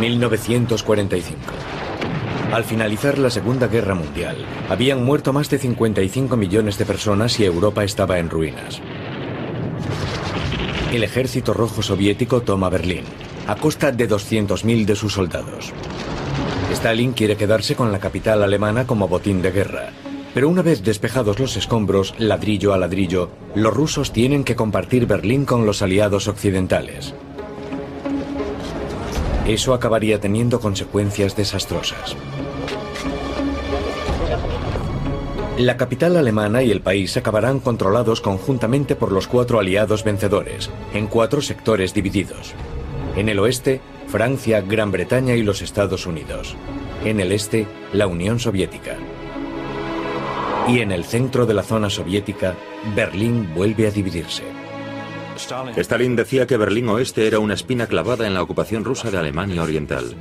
...1945... Al finalizar la Segunda Guerra Mundial, habían muerto más de 55 millones de personas y Europa estaba en ruinas. El ejército rojo soviético toma Berlín, a costa de 200.000 de sus soldados. Stalin quiere quedarse con la capital alemana como botín de guerra, pero una vez despejados los escombros, ladrillo a ladrillo, los rusos tienen que compartir Berlín con los aliados occidentales. Eso acabaría teniendo consecuencias desastrosas. La capital alemana y el país acabarán controlados conjuntamente por los cuatro aliados vencedores, en cuatro sectores divididos. En el oeste, Francia, Gran Bretaña y los Estados Unidos. En el este, la Unión Soviética. Y en el centro de la zona soviética, Berlín vuelve a dividirse. Stalin decía que Berlín Oeste era una espina clavada en la ocupación rusa de Alemania Oriental.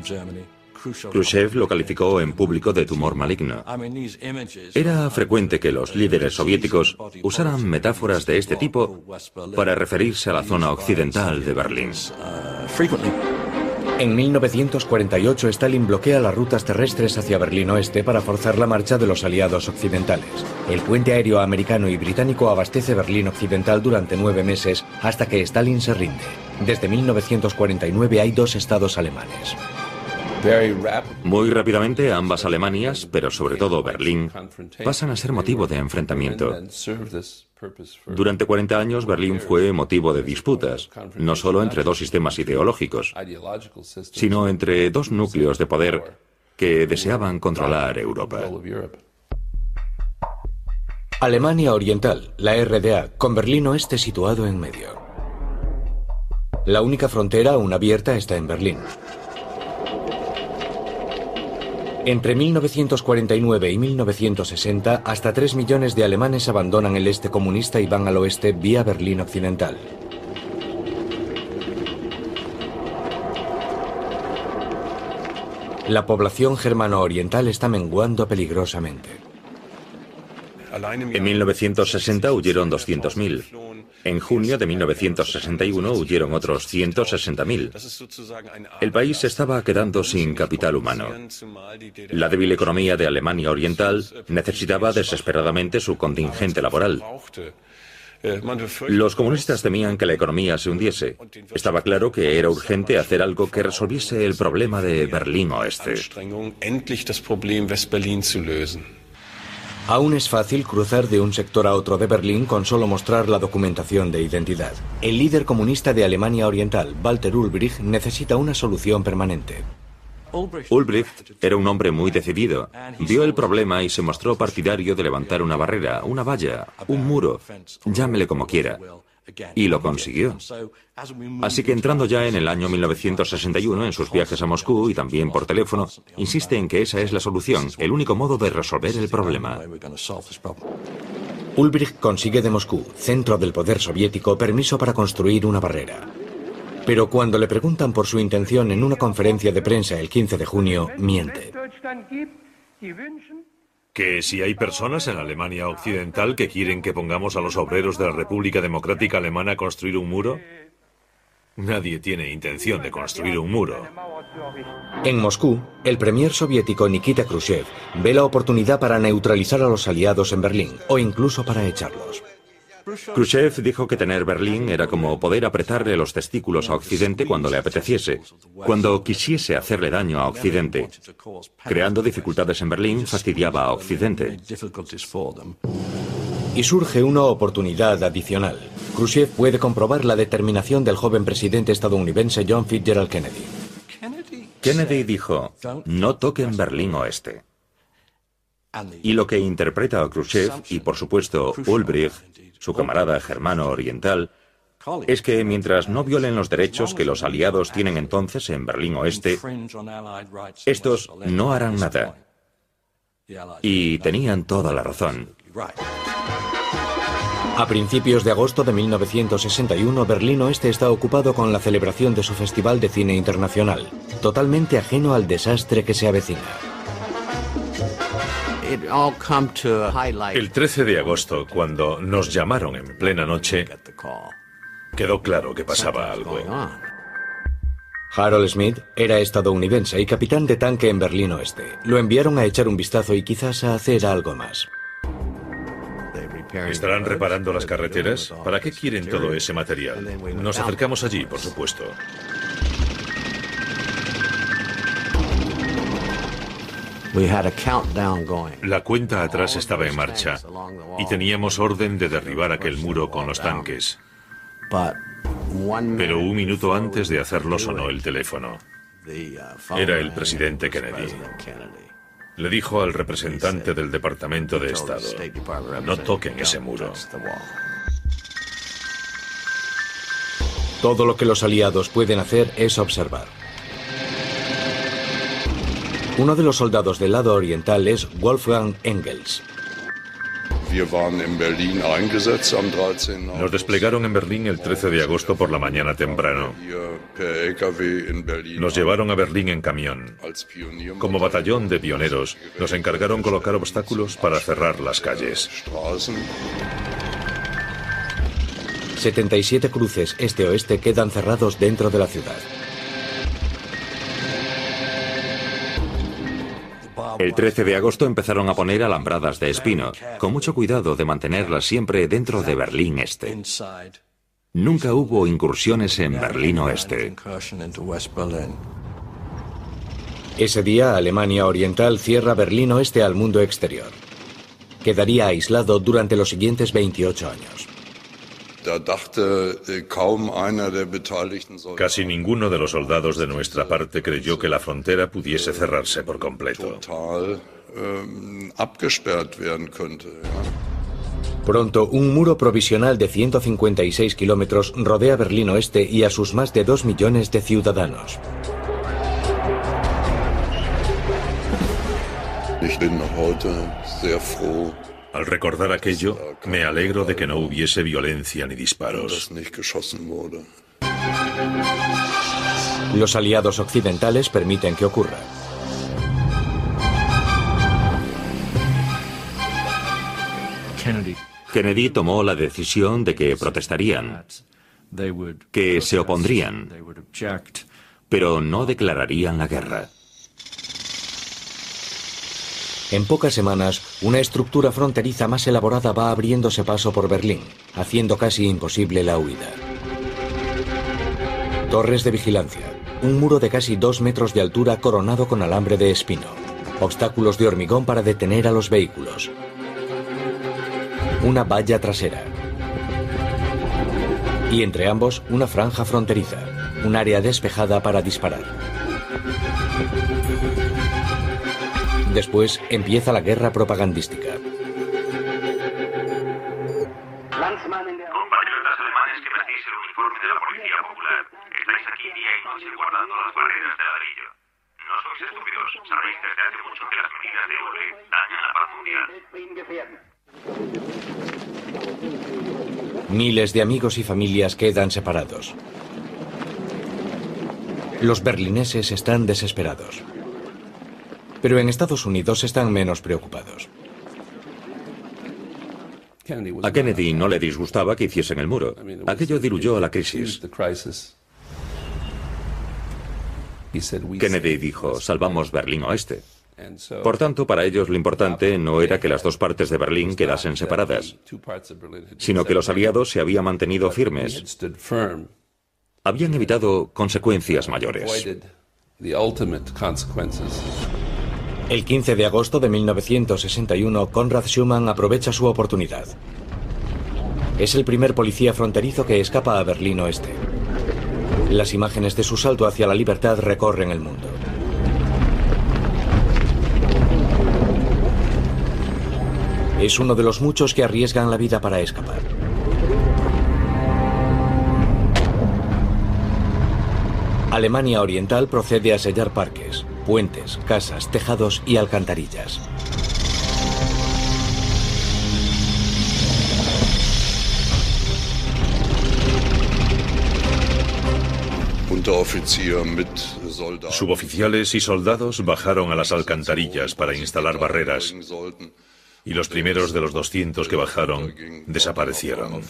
Khrushchev lo calificó en público de tumor maligno. Era frecuente que los líderes soviéticos usaran metáforas de este tipo para referirse a la zona occidental de Berlín. En 1948 Stalin bloquea las rutas terrestres hacia Berlín Oeste para forzar la marcha de los aliados occidentales. El puente aéreo americano y británico abastece Berlín Occidental durante nueve meses hasta que Stalin se rinde. Desde 1949 hay dos estados alemanes. Muy rápidamente ambas Alemanias, pero sobre todo Berlín, pasan a ser motivo de enfrentamiento. Durante 40 años Berlín fue motivo de disputas, no solo entre dos sistemas ideológicos, sino entre dos núcleos de poder que deseaban controlar Europa. Alemania Oriental, la RDA, con Berlín Oeste situado en medio. La única frontera aún abierta está en Berlín. Entre 1949 y 1960, hasta 3 millones de alemanes abandonan el este comunista y van al oeste vía Berlín Occidental. La población germano-oriental está menguando peligrosamente. En 1960 huyeron 200.000. En junio de 1961 huyeron otros 160.000. El país estaba quedando sin capital humano. La débil economía de Alemania Oriental necesitaba desesperadamente su contingente laboral. Los comunistas temían que la economía se hundiese. Estaba claro que era urgente hacer algo que resolviese el problema de Berlín Oeste. Aún es fácil cruzar de un sector a otro de Berlín con solo mostrar la documentación de identidad. El líder comunista de Alemania Oriental, Walter Ulbricht, necesita una solución permanente. Ulbricht era un hombre muy decidido. Vio el problema y se mostró partidario de levantar una barrera, una valla, un muro, llámele como quiera. Y lo consiguió. Así que entrando ya en el año 1961 en sus viajes a Moscú y también por teléfono, insiste en que esa es la solución, el único modo de resolver el problema. Ulbricht consigue de Moscú, centro del poder soviético, permiso para construir una barrera. Pero cuando le preguntan por su intención en una conferencia de prensa el 15 de junio, miente. Que si hay personas en Alemania Occidental que quieren que pongamos a los obreros de la República Democrática Alemana a construir un muro, nadie tiene intención de construir un muro. En Moscú, el premier soviético Nikita Khrushchev ve la oportunidad para neutralizar a los aliados en Berlín o incluso para echarlos. Khrushchev dijo que tener Berlín era como poder apretarle los testículos a Occidente cuando le apeteciese, cuando quisiese hacerle daño a Occidente. Creando dificultades en Berlín, fastidiaba a Occidente. Y surge una oportunidad adicional. Khrushchev puede comprobar la determinación del joven presidente estadounidense John Fitzgerald Kennedy. Kennedy dijo, no toquen Berlín Oeste. Y lo que interpreta a Khrushchev y por supuesto Ulbricht, su camarada germano oriental, es que mientras no violen los derechos que los aliados tienen entonces en Berlín Oeste, estos no harán nada. Y tenían toda la razón. A principios de agosto de 1961, Berlín Oeste está ocupado con la celebración de su Festival de Cine Internacional, totalmente ajeno al desastre que se avecina. El 13 de agosto, cuando nos llamaron en plena noche, quedó claro que pasaba algo. Harold Smith era estadounidense y capitán de tanque en Berlín Oeste. Lo enviaron a echar un vistazo y quizás a hacer algo más. ¿Estarán reparando las carreteras? ¿Para qué quieren todo ese material? Nos acercamos allí, por supuesto. La cuenta atrás estaba en marcha y teníamos orden de derribar aquel muro con los tanques. Pero un minuto antes de hacerlo sonó el teléfono. Era el presidente Kennedy. Le dijo al representante del Departamento de Estado, no toquen ese muro. Todo lo que los aliados pueden hacer es observar. Uno de los soldados del lado oriental es Wolfgang Engels. Nos desplegaron en Berlín el 13 de agosto por la mañana temprano. Nos llevaron a Berlín en camión. Como batallón de pioneros, nos encargaron colocar obstáculos para cerrar las calles. 77 cruces este-oeste quedan cerrados dentro de la ciudad. El 13 de agosto empezaron a poner alambradas de espino, con mucho cuidado de mantenerlas siempre dentro de Berlín Este. Nunca hubo incursiones en Berlín Oeste. Ese día Alemania Oriental cierra Berlín Oeste al mundo exterior. Quedaría aislado durante los siguientes 28 años. Casi ninguno de los soldados de nuestra parte creyó que la frontera pudiese cerrarse por completo. Pronto, un muro provisional de 156 kilómetros rodea Berlín Oeste y a sus más de 2 millones de ciudadanos. Al recordar aquello, me alegro de que no hubiese violencia ni disparos. Los aliados occidentales permiten que ocurra. Kennedy tomó la decisión de que protestarían, que se opondrían, pero no declararían la guerra. En pocas semanas, una estructura fronteriza más elaborada va abriéndose paso por Berlín, haciendo casi imposible la huida. Torres de vigilancia, un muro de casi dos metros de altura coronado con alambre de espino, obstáculos de hormigón para detener a los vehículos, una valla trasera. Y entre ambos una franja fronteriza, un área despejada para disparar. Después empieza la guerra propagandística. Compatriotas alemanes que vestéis el uniforme de la Policía Popular, estáis aquí día y noche guardando las barreras de ladrillo. No sois estúpidos, sabéis desde hace mucho que las medidas de Ulbricht dañan la paz mundial. Miles de amigos y familias quedan separados. Los berlineses están desesperados. Pero en Estados Unidos están menos preocupados. A Kennedy no le disgustaba que hiciesen el muro. Aquello diluyó a la crisis. Kennedy dijo, salvamos Berlín Oeste. Por tanto, para ellos lo importante no era que las dos partes de Berlín quedasen separadas, sino que los aliados se habían mantenido firmes. Habían evitado consecuencias mayores. El 15 de agosto de 1961, Konrad Schumann aprovecha su oportunidad. Es el primer policía fronterizo que escapa a Berlín Oeste. Las imágenes de su salto hacia la libertad recorren el mundo. Es uno de los muchos que arriesgan la vida para escapar. Alemania Oriental procede a sellar parques, puentes, casas, tejados y alcantarillas. Suboficiales y soldados bajaron a las alcantarillas para instalar barreras y los primeros de los 200 que bajaron desaparecieron.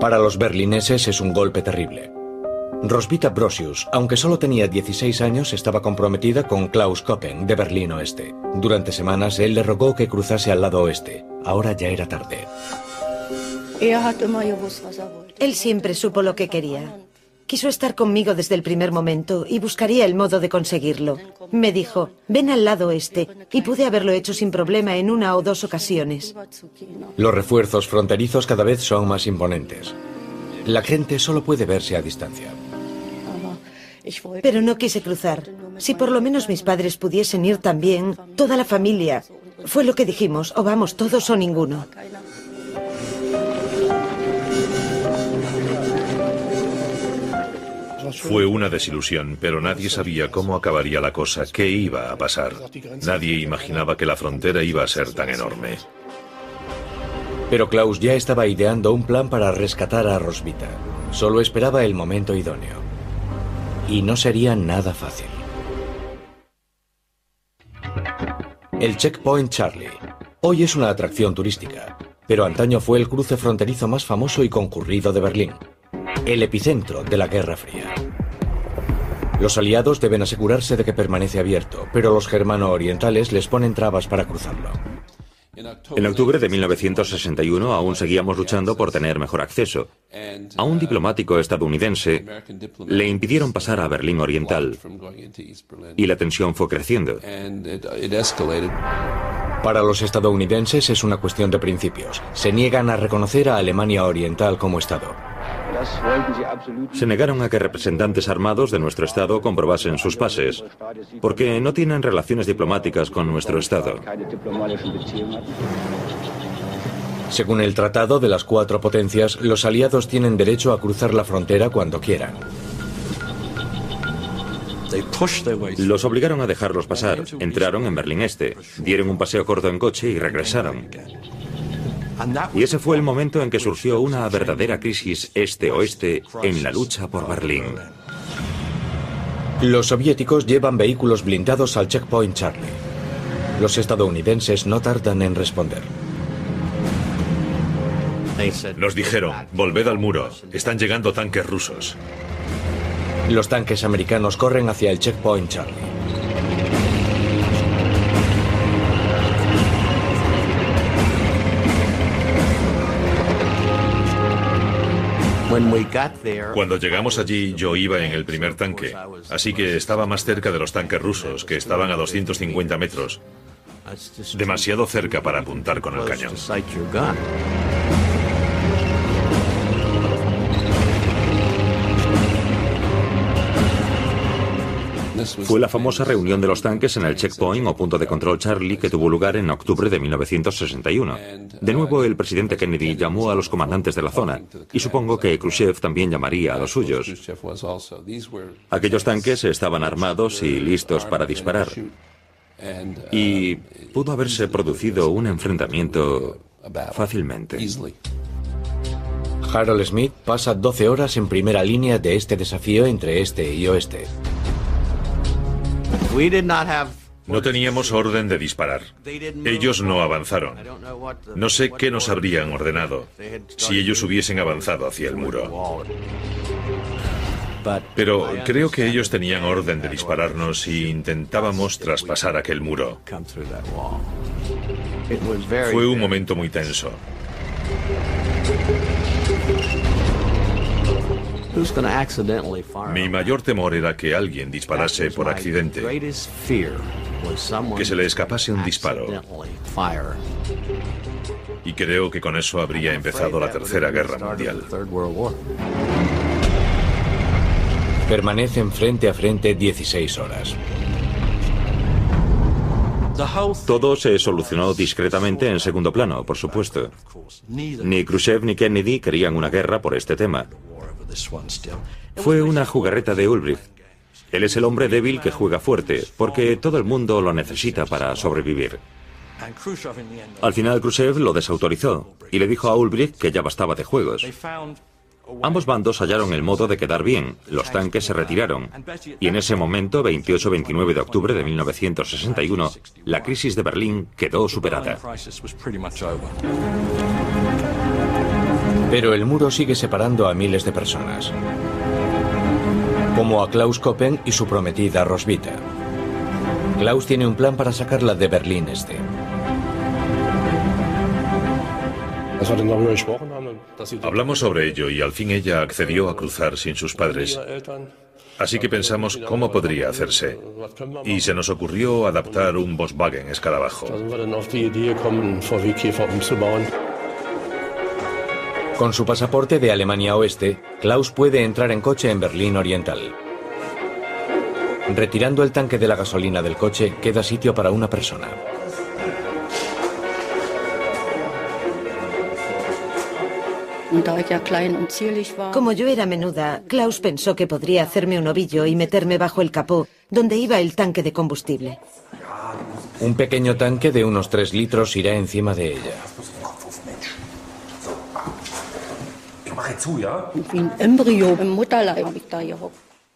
Para los berlineses es un golpe terrible. Roswitha Brosius, aunque solo tenía 16 años, estaba comprometida con Klaus Koppen de Berlín Oeste. Durante semanas él le rogó que cruzase al lado oeste. Ahora ya era tarde. Él siempre supo lo que quería. Quiso estar conmigo desde el primer momento y buscaría el modo de conseguirlo. Me dijo, ven al lado este, y pude haberlo hecho sin problema en una o dos ocasiones. Los refuerzos fronterizos cada vez son más imponentes. La gente solo puede verse a distancia. Pero no quise cruzar. Si por lo menos mis padres pudiesen ir también, toda la familia. Fue lo que dijimos, o vamos todos o ninguno. Fue una desilusión, pero nadie sabía cómo acabaría la cosa, qué iba a pasar. Nadie imaginaba que la frontera iba a ser tan enorme. Pero Klaus ya estaba ideando un plan para rescatar a Rosvita. Solo esperaba el momento idóneo. Y no sería nada fácil. El Checkpoint Charlie. Hoy es una atracción turística, pero antaño fue el cruce fronterizo más famoso y concurrido de Berlín el epicentro de la Guerra Fría. Los aliados deben asegurarse de que permanece abierto, pero los germano-orientales les ponen trabas para cruzarlo. En octubre de 1961 aún seguíamos luchando por tener mejor acceso. A un diplomático estadounidense le impidieron pasar a Berlín Oriental y la tensión fue creciendo. Para los estadounidenses es una cuestión de principios. Se niegan a reconocer a Alemania Oriental como Estado. Se negaron a que representantes armados de nuestro Estado comprobasen sus pases, porque no tienen relaciones diplomáticas con nuestro Estado. Según el Tratado de las Cuatro Potencias, los aliados tienen derecho a cruzar la frontera cuando quieran. Los obligaron a dejarlos pasar. Entraron en Berlín Este, dieron un paseo corto en coche y regresaron. Y ese fue el momento en que surgió una verdadera crisis este-oeste en la lucha por Berlín. Los soviéticos llevan vehículos blindados al checkpoint Charlie. Los estadounidenses no tardan en responder. Nos dijeron, volved al muro, están llegando tanques rusos. Los tanques americanos corren hacia el checkpoint Charlie. Cuando llegamos allí yo iba en el primer tanque, así que estaba más cerca de los tanques rusos, que estaban a 250 metros. Demasiado cerca para apuntar con el cañón. Fue la famosa reunión de los tanques en el checkpoint o punto de control Charlie que tuvo lugar en octubre de 1961. De nuevo, el presidente Kennedy llamó a los comandantes de la zona y supongo que Khrushchev también llamaría a los suyos. Aquellos tanques estaban armados y listos para disparar. Y pudo haberse producido un enfrentamiento Fácilmente. Harold Smith pasa 12 horas en primera línea de este desafío entre este y oeste. No teníamos orden de disparar. Ellos no avanzaron. No sé qué nos habrían ordenado si ellos hubiesen avanzado hacia el muro. Pero creo que ellos tenían orden de dispararnos y intentábamos traspasar aquel muro. Fue un momento muy tenso. Mi mayor temor era que alguien disparase por accidente, que se le escapase un disparo. Y creo que con eso habría empezado la Tercera Guerra Mundial. Permanecen frente a frente 16 horas. Todo se solucionó discretamente en segundo plano, por supuesto. Ni Khrushchev ni Kennedy querían una guerra por este tema. Fue una jugarreta de Ulbricht. Él es el hombre débil que juega fuerte, porque todo el mundo lo necesita para sobrevivir. Al final Khrushchev lo desautorizó y le dijo a Ulbricht que ya bastaba de juegos. Ambos bandos hallaron el modo de quedar bien, los tanques se retiraron, y en ese momento, 28-29 de octubre de 1961, la crisis de Berlín quedó superada. Pero el muro sigue separando a miles de personas, como a Klaus Koppen y su prometida Roswitha. Klaus tiene un plan para sacarla de Berlín Este. Hablamos sobre ello y al fin ella accedió a cruzar sin sus padres. Así que pensamos cómo podría hacerse. Y se nos ocurrió adaptar un Volkswagen escarabajo. Con su pasaporte de Alemania Oeste, Klaus puede entrar en coche en Berlín Oriental. Retirando el tanque de la gasolina del coche, queda sitio para una persona. Como yo era menuda, Klaus pensó que podría hacerme un ovillo y meterme bajo el capó, donde iba el tanque de combustible. Un pequeño tanque de unos 3 litros irá encima de ella.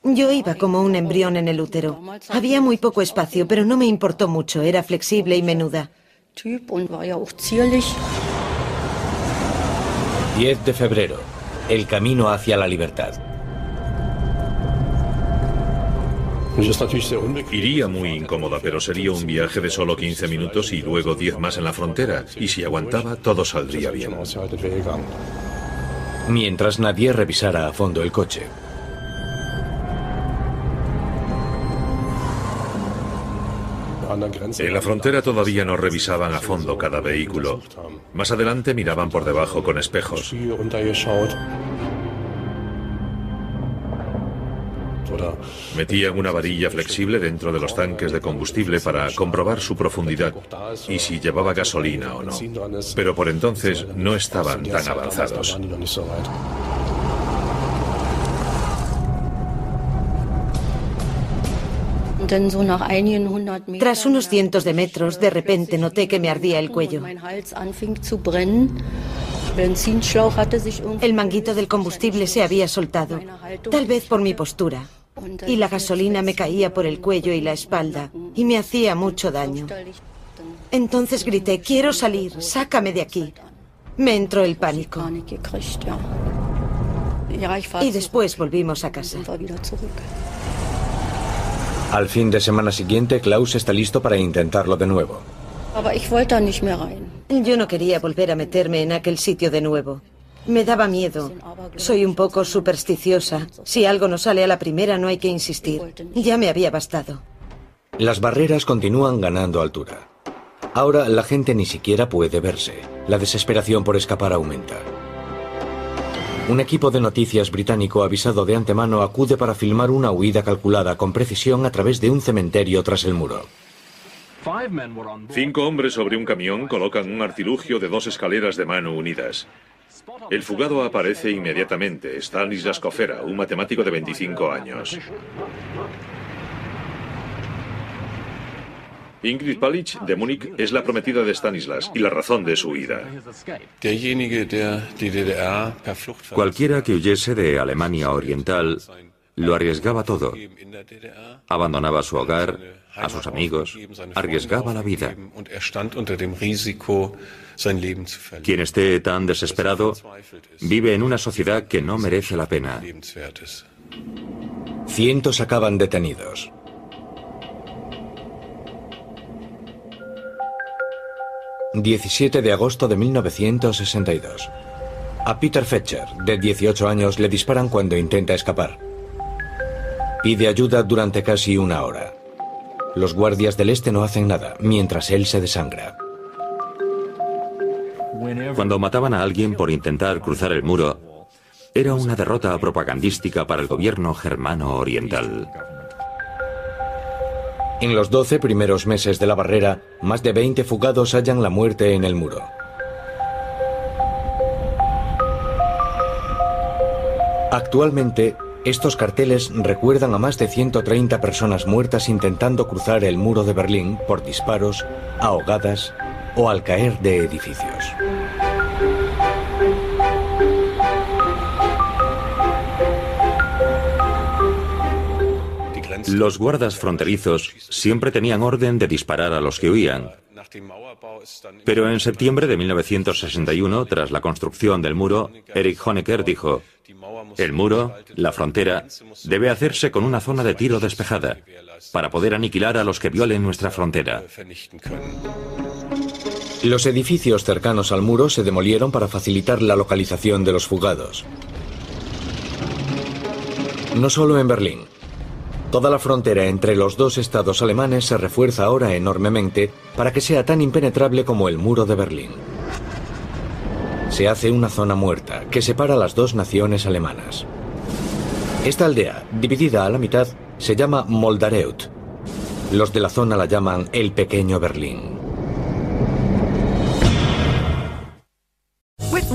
Yo iba como un embrión en el útero. Había muy poco espacio, pero no me importó mucho. Era flexible y menuda. 10 de febrero. El camino hacia la libertad. Iría muy incómoda, pero sería un viaje de solo 15 minutos y luego 10 más en la frontera. Y si aguantaba, todo saldría bien. Mientras nadie revisara a fondo el coche. En la frontera todavía no revisaban a fondo cada vehículo. Más adelante miraban por debajo con espejos. Metían una varilla flexible dentro de los tanques de combustible para comprobar su profundidad y si llevaba gasolina o no. Pero por entonces no estaban tan avanzados. Tras unos cientos de metros, de repente noté que me ardía el cuello. El manguito del combustible se había soltado, tal vez por mi postura, y la gasolina me caía por el cuello y la espalda, y me hacía mucho daño. Entonces grité, quiero salir, sácame de aquí. Me entró el pánico. Y después volvimos a casa. Al fin de semana siguiente, Klaus está listo para intentarlo de nuevo. Yo no quería volver a meterme en aquel sitio de nuevo. Me daba miedo. Soy un poco supersticiosa. Si algo no sale a la primera, no hay que insistir. Ya me había bastado. Las barreras continúan ganando altura. Ahora la gente ni siquiera puede verse. La desesperación por escapar aumenta. Un equipo de noticias británico avisado de antemano acude para filmar una huida calculada con precisión a través de un cementerio tras el muro. Cinco hombres sobre un camión colocan un artilugio de dos escaleras de mano unidas. El fugado aparece inmediatamente, Stanislas Kofera, un matemático de 25 años. Ingrid Palich, de Múnich, es la prometida de Stanislas y la razón de su huida. Cualquiera que huyese de Alemania Oriental lo arriesgaba todo. Abandonaba su hogar, a sus amigos, arriesgaba la vida. Quien esté tan desesperado vive en una sociedad que no merece la pena. Cientos acaban detenidos. ...17 de agosto de 1962... A Peter Fetcher, de 18 años, le disparan cuando intenta escapar. Pide ayuda durante casi una hora. Los guardias del este no hacen nada, mientras él se desangra. Cuando mataban a alguien por intentar cruzar el muro, era una derrota propagandística para el gobierno germano oriental. En los 12 primeros meses de la barrera, más de 20 fugados hallan la muerte en el muro. Actualmente, estos carteles recuerdan a más de 130 personas muertas intentando cruzar el muro de Berlín por disparos, ahogadas o al caer de edificios. Los guardas fronterizos siempre tenían orden de disparar a los que huían. Pero en septiembre de 1961, tras la construcción del muro, Erich Honecker dijo, el muro, la frontera, debe hacerse con una zona de tiro despejada, para poder aniquilar a los que violen nuestra frontera. Los edificios cercanos al muro se demolieron para facilitar la localización de los fugados. No solo en Berlín. Toda la frontera entre los dos estados alemanes se refuerza ahora enormemente para que sea tan impenetrable como el muro de Berlín. Se hace una zona muerta que separa las dos naciones alemanas. Esta aldea, dividida a la mitad, se llama Moldareut. Los de la zona la llaman el pequeño Berlín.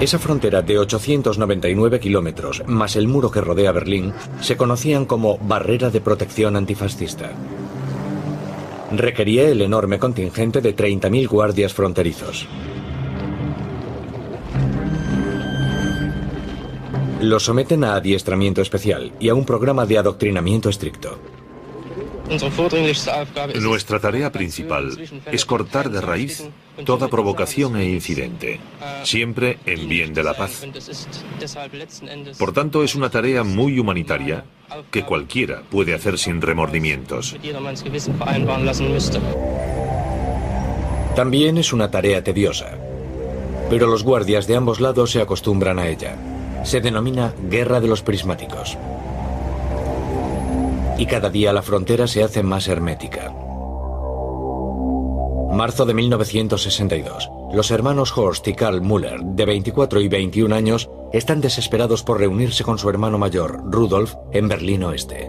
Esa frontera de 899 kilómetros, más el muro que rodea Berlín, se conocían como Barrera de Protección Antifascista. Requería el enorme contingente de 30.000 guardias fronterizos. Los someten a adiestramiento especial y a un programa de adoctrinamiento estricto. Nuestra tarea principal es cortar de raíz toda provocación e incidente, siempre en bien de la paz. Por tanto, es una tarea muy humanitaria que cualquiera puede hacer sin remordimientos. También es una tarea tediosa, pero los guardias de ambos lados se acostumbran a ella. Se denomina Guerra de los Prismáticos y cada día la frontera se hace más hermética. Marzo de 1962. Los hermanos Horst y Karl Müller, de 24 y 21 años, están desesperados por reunirse con su hermano mayor, Rudolf, en Berlín Oeste.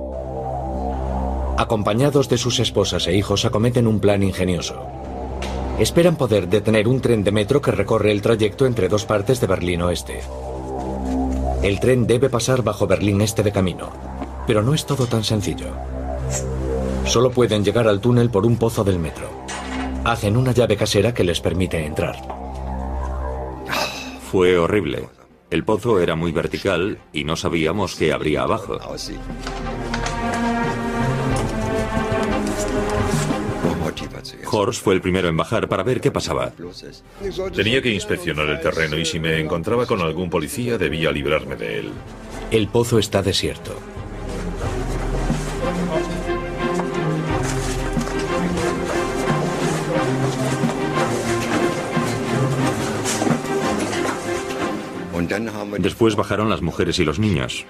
Acompañados de sus esposas e hijos, acometen un plan ingenioso. Esperan poder detener un tren de metro que recorre el trayecto entre dos partes de Berlín Oeste. El tren debe pasar bajo Berlín Este de camino, pero no es todo tan sencillo. Solo pueden llegar al túnel por un pozo del metro. Hacen una llave casera que les permite entrar. Fue horrible. El pozo era muy vertical y no sabíamos qué habría abajo. Horst fue el primero en bajar para ver qué pasaba. Tenía que inspeccionar el terreno y si me encontraba con algún policía debía librarme de él. El pozo está desierto. Después bajaron las mujeres y los niños.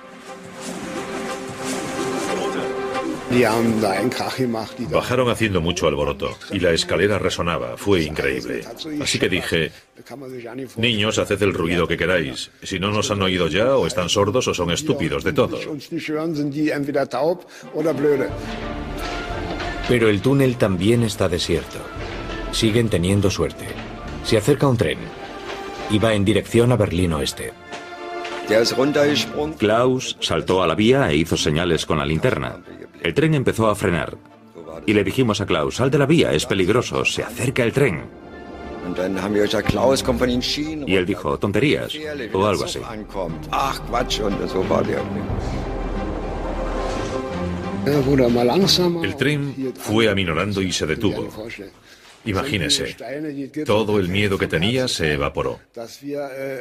Bajaron haciendo mucho alboroto y la escalera resonaba, fue increíble. Así que dije, niños, haced el ruido que queráis. Si no nos han oído ya, o están sordos o son estúpidos, de todo. Pero el túnel también está desierto. Siguen teniendo suerte. Se acerca un tren y va en dirección a Berlín Oeste. Klaus saltó a la vía e hizo señales con la linterna. El tren empezó a frenar. Y le dijimos a Klaus, sal de la vía, es peligroso, se acerca el tren. Y él dijo, tonterías, o algo así. El tren fue aminorando y se detuvo. Imagínese, todo el miedo que tenía se evaporó.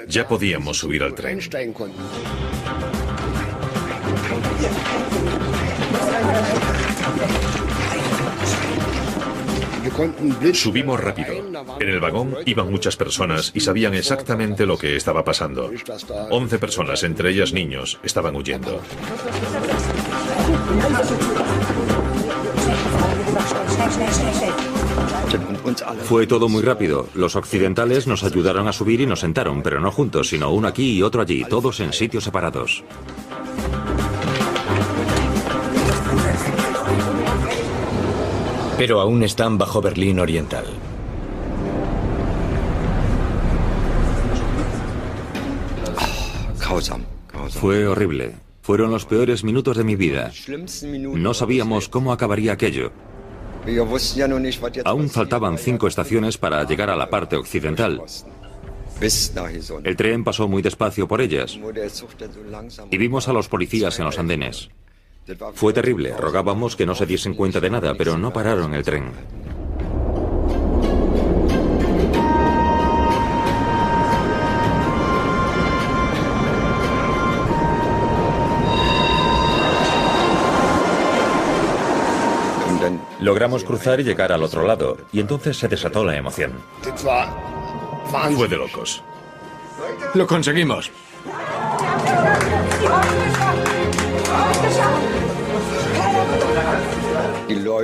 Ya podíamos subir al tren. Subimos rápido. En el vagón iban muchas personas y sabían exactamente lo que estaba pasando. Once personas, entre ellas niños, estaban huyendo. Fue todo muy rápido. Los occidentales nos ayudaron a subir y nos sentaron, pero no juntos, sino uno aquí y otro allí, todos en sitios separados. Pero aún están bajo Berlín Oriental. Fue horrible. Fueron los peores minutos de mi vida. No sabíamos cómo acabaría aquello. Aún faltaban cinco estaciones para llegar a la parte occidental. El tren pasó muy despacio por ellas y vimos a los policías en los andenes. Fue terrible, rogábamos que no se diesen cuenta de nada, pero no pararon el tren. Logramos cruzar y llegar al otro lado, y entonces se desató la emoción. Fue de locos. Lo conseguimos.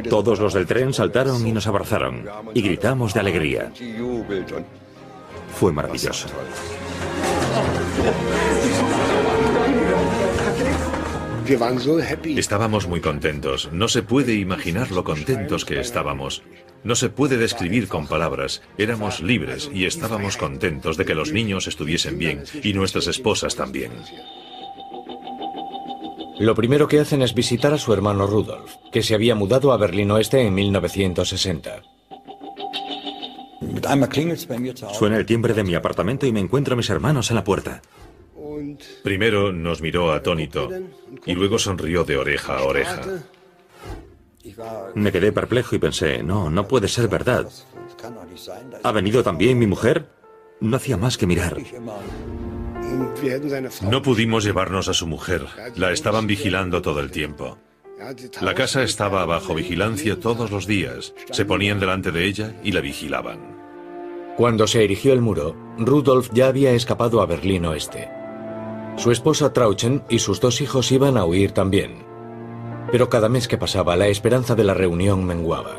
Todos los del tren saltaron y nos abrazaron, y gritamos de alegría. Fue maravilloso. Estábamos muy contentos. No se puede imaginar lo contentos que estábamos. No se puede describir con palabras. Éramos libres y estábamos contentos de que los niños estuviesen bien y nuestras esposas también. Lo primero que hacen es visitar a su hermano Rudolf, que se había mudado a Berlín Oeste en 1960. Suena el timbre de mi apartamento y me encuentro a mis hermanos en la puerta. Primero nos miró atónito y luego sonrió de oreja a oreja. Me quedé perplejo y pensé, no, no puede ser verdad. ¿Ha venido también mi mujer? No hacía más que mirar. No pudimos llevarnos a su mujer. La estaban vigilando todo el tiempo. La casa estaba bajo vigilancia todos los días. Se ponían delante de ella y la vigilaban. Cuando se erigió el muro, Rudolf ya había escapado a Berlín Oeste. Su esposa Trauchen y sus dos hijos iban a huir también. Pero cada mes que pasaba, la esperanza de la reunión menguaba.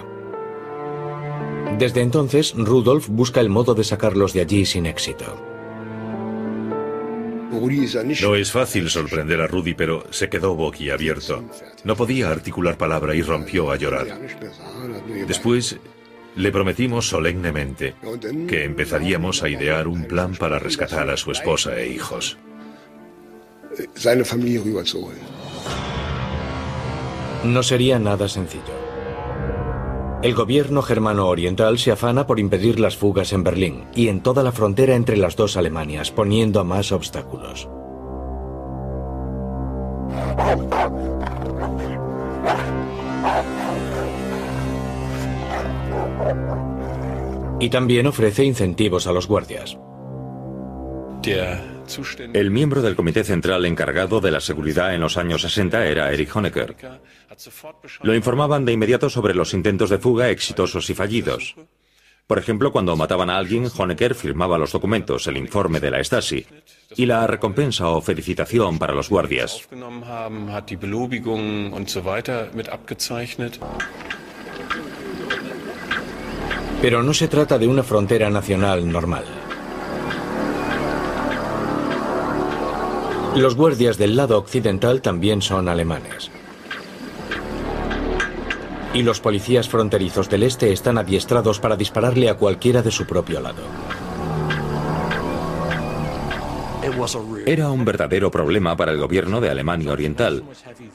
Desde entonces, Rudolf busca el modo de sacarlos de allí sin éxito. No es fácil sorprender a Rudy, pero se quedó boquiabierto. No podía articular palabra y rompió a llorar. Después le prometimos solemnemente que empezaríamos a idear un plan para rescatar a su esposa e hijos. No sería nada sencillo. El gobierno germano oriental se afana por impedir las fugas en Berlín y en toda la frontera entre las dos Alemanias, poniendo más obstáculos. Y también ofrece incentivos a los guardias. El miembro del Comité Central encargado de la seguridad en los años 60 era Erich Honecker. Lo informaban de inmediato sobre los intentos de fuga exitosos y fallidos. Por ejemplo, cuando mataban a alguien, Honecker firmaba los documentos, el informe de la Stasi y la recompensa o felicitación para los guardias. Pero no se trata de una frontera nacional normal. Los guardias del lado occidental también son alemanes. Y los policías fronterizos del este están adiestrados para dispararle a cualquiera de su propio lado. Era un verdadero problema para el gobierno de Alemania Oriental,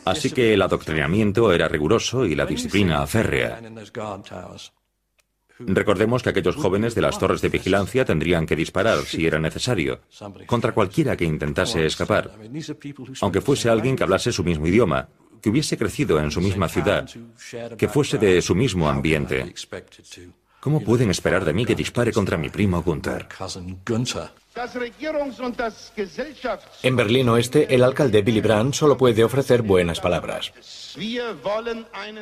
así que el adoctrinamiento era riguroso y la disciplina férrea. Recordemos que aquellos jóvenes de las torres de vigilancia tendrían que disparar, si era necesario, contra cualquiera que intentase escapar, aunque fuese alguien que hablase su mismo idioma, que hubiese crecido en su misma ciudad, que fuese de su mismo ambiente. ¿Cómo pueden esperar de mí que dispare contra mi primo Gunther? En Berlín Oeste, el alcalde Willy Brandt solo puede ofrecer buenas palabras.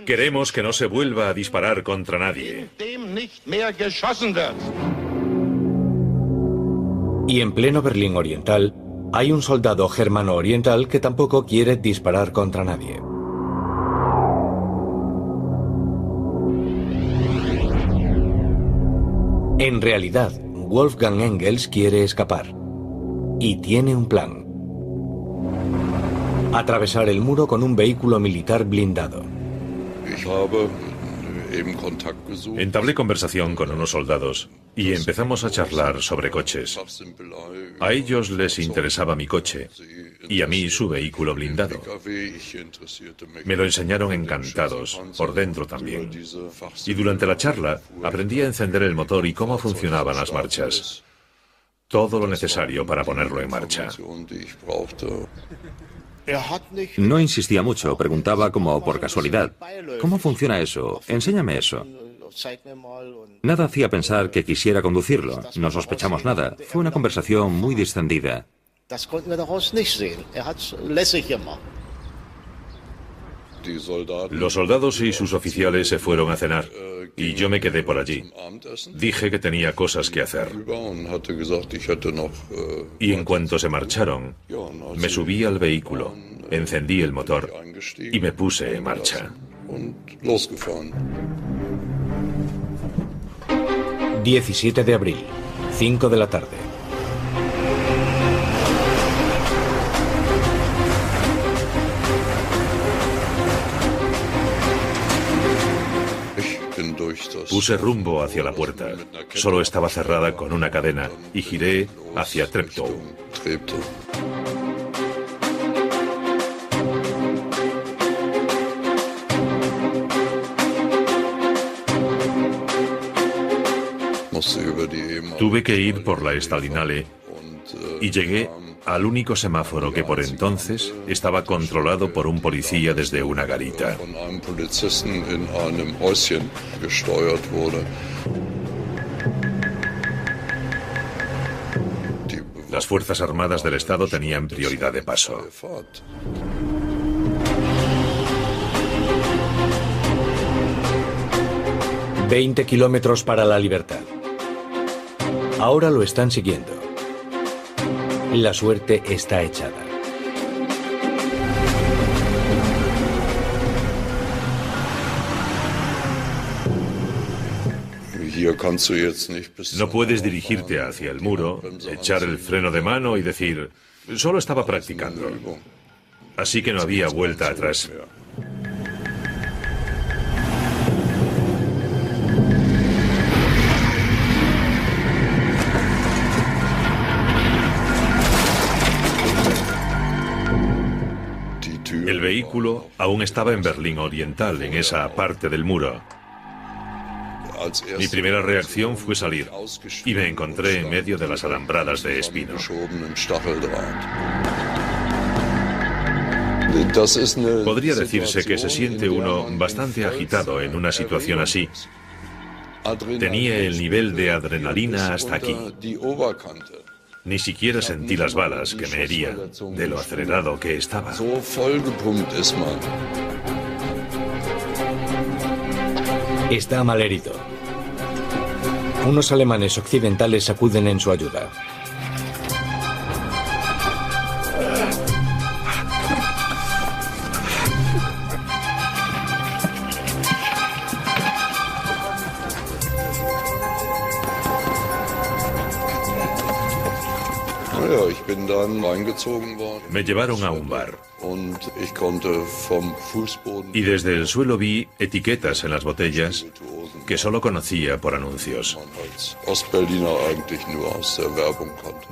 Queremos que no se vuelva a disparar contra nadie. Y en pleno Berlín Oriental, hay un soldado germano oriental que tampoco quiere disparar contra nadie. En realidad, Wolfgang Engels quiere escapar. Y tiene un plan. Atravesar el muro con un vehículo militar blindado. Entablé conversación con unos soldados y empezamos a charlar sobre coches. A ellos les interesaba mi coche y a mí su vehículo blindado. Me lo enseñaron encantados, por dentro también. Y durante la charla aprendí a encender el motor y cómo funcionaban las marchas. Todo lo necesario para ponerlo en marcha. No insistía mucho, preguntaba como por casualidad. ¿Cómo funciona eso? Enséñame eso. Nada hacía pensar que quisiera conducirlo. No sospechamos nada. Fue una conversación muy distendida. Los soldados y sus oficiales se fueron a cenar y yo me quedé por allí. Dije que tenía cosas que hacer. Y en cuanto se marcharon, me subí al vehículo, encendí el motor y me puse en marcha. 17 de abril, 5 de la tarde. Puse rumbo hacia la puerta. Solo estaba cerrada con una cadena y giré hacia Treptow. Tuve que ir por la Stalinale y llegué al único semáforo que por entonces estaba controlado por un policía desde una garita. Las Fuerzas Armadas del Estado tenían prioridad de paso. Veinte kilómetros para la libertad. Ahora lo están siguiendo. La suerte está echada. No puedes dirigirte hacia el muro, echar el freno de mano y decir, solo estaba practicando. Así que no había vuelta atrás. Aún estaba en Berlín Oriental, en esa parte del muro. Mi primera reacción fue salir y me encontré en medio de las alambradas de espino. Podría decirse que se siente uno bastante agitado en una situación así. Tenía el nivel de adrenalina hasta aquí. Ni siquiera sentí las balas que me herían de lo acelerado que estaba. Está malherido. Unos alemanes occidentales acuden en su ayuda. Me llevaron a un bar. Y desde el suelo vi etiquetas en las botellas que solo conocía por anuncios.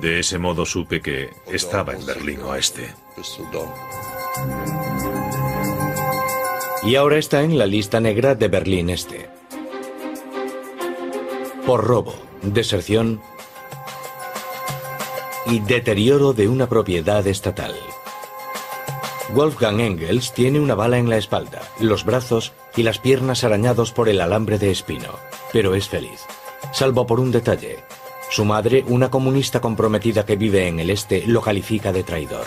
De ese modo supe que estaba en Berlín Oeste. Y ahora está en la lista negra de Berlín Este. Por robo, deserción y deterioro de una propiedad estatal. Wolfgang Engels tiene una bala en la espalda, los brazos y las piernas arañados por el alambre de espino, pero es feliz, salvo por un detalle. Su madre, una comunista comprometida que vive en el este, lo califica de traidor.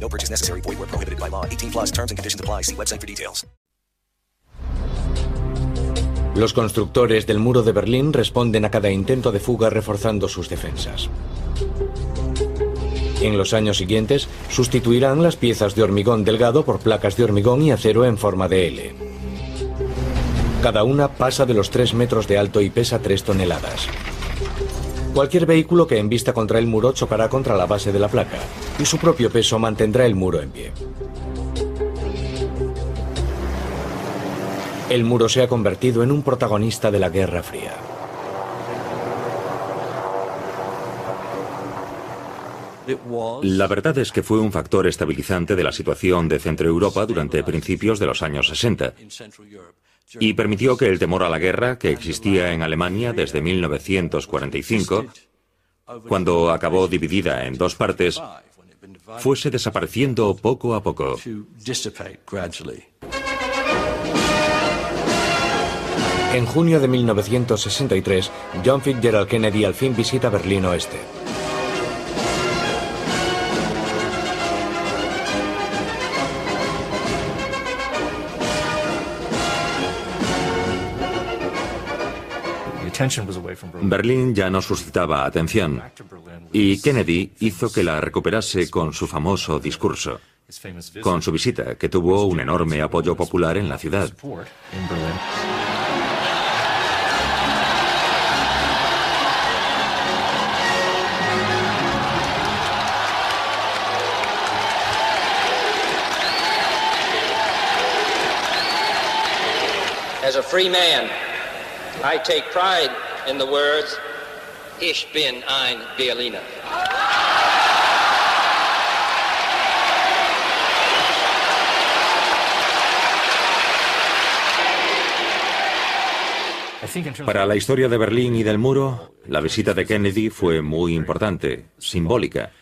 No purchase necessary. Void where prohibited by law. 18 plus terms and conditions apply. See website for details. Los constructores del muro de Berlín responden a cada intento de fuga reforzando sus defensas. En los años siguientes, sustituirán las piezas de hormigón delgado por placas de hormigón y acero en forma de L. Cada una pasa de los 3 metros de alto y pesa 3 toneladas. Cualquier vehículo que embista contra el muro chocará contra la base de la placa y su propio peso mantendrá el muro en pie. El muro se ha convertido en un protagonista de la Guerra Fría. La verdad es que fue un factor estabilizante de la situación de Centroeuropa durante principios de los años 60 y permitió que el temor a la guerra que existía en Alemania desde 1945, cuando acabó dividida en dos partes, fuese desapareciendo poco a poco. En junio de 1963, John Fitzgerald Kennedy al fin visita Berlín Oeste. Berlín ya no suscitaba atención y Kennedy hizo que la recuperase con su famoso discurso, con su visita, que tuvo un enorme apoyo popular en la ciudad. As a free man, I take pride in the words, Ich bin ein Berliner. Para la historia de Berlín y del muro, la visita de Kennedy fue muy importante, simbólica,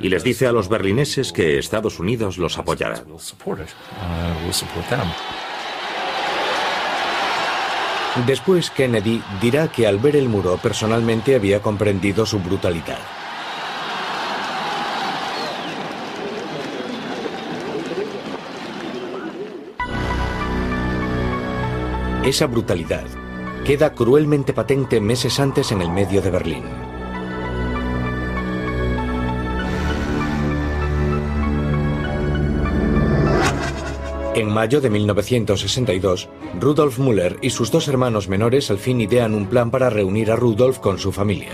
y les dice a los berlineses que Estados Unidos los apoyará. Después Kennedy dirá que al ver el muro personalmente había comprendido su brutalidad. Esa brutalidad queda cruelmente patente meses antes en el medio de Berlín. En mayo de 1962, Rudolf Müller y sus dos hermanos menores al fin idean un plan para reunir a Rudolf con su familia.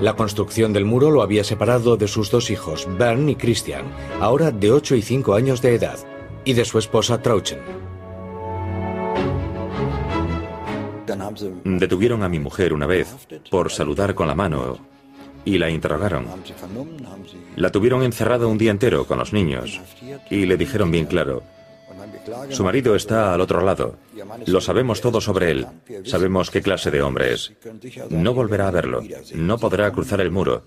La construcción del muro lo había separado de sus dos hijos, Bern y Christian, ahora de 8 y 5 años de edad, y de su esposa Trauchen. Detuvieron a mi mujer una vez por saludar con la mano y la interrogaron. La tuvieron encerrada un día entero con los niños y le dijeron bien claro, su marido está al otro lado. Lo sabemos todo sobre él. Sabemos qué clase de hombre es. No volverá a verlo. No podrá cruzar el muro.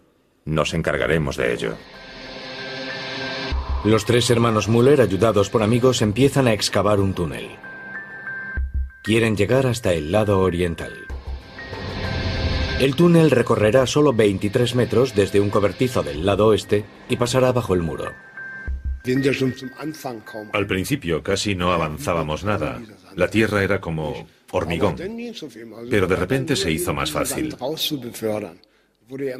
Nos encargaremos de ello. Los tres hermanos Müller, ayudados por amigos, empiezan a excavar un túnel. Quieren llegar hasta el lado oriental. El túnel recorrerá solo 23 metros desde un cobertizo del lado oeste y pasará bajo el muro. Al principio casi no avanzábamos nada. La tierra era como hormigón. Pero de repente se hizo más fácil.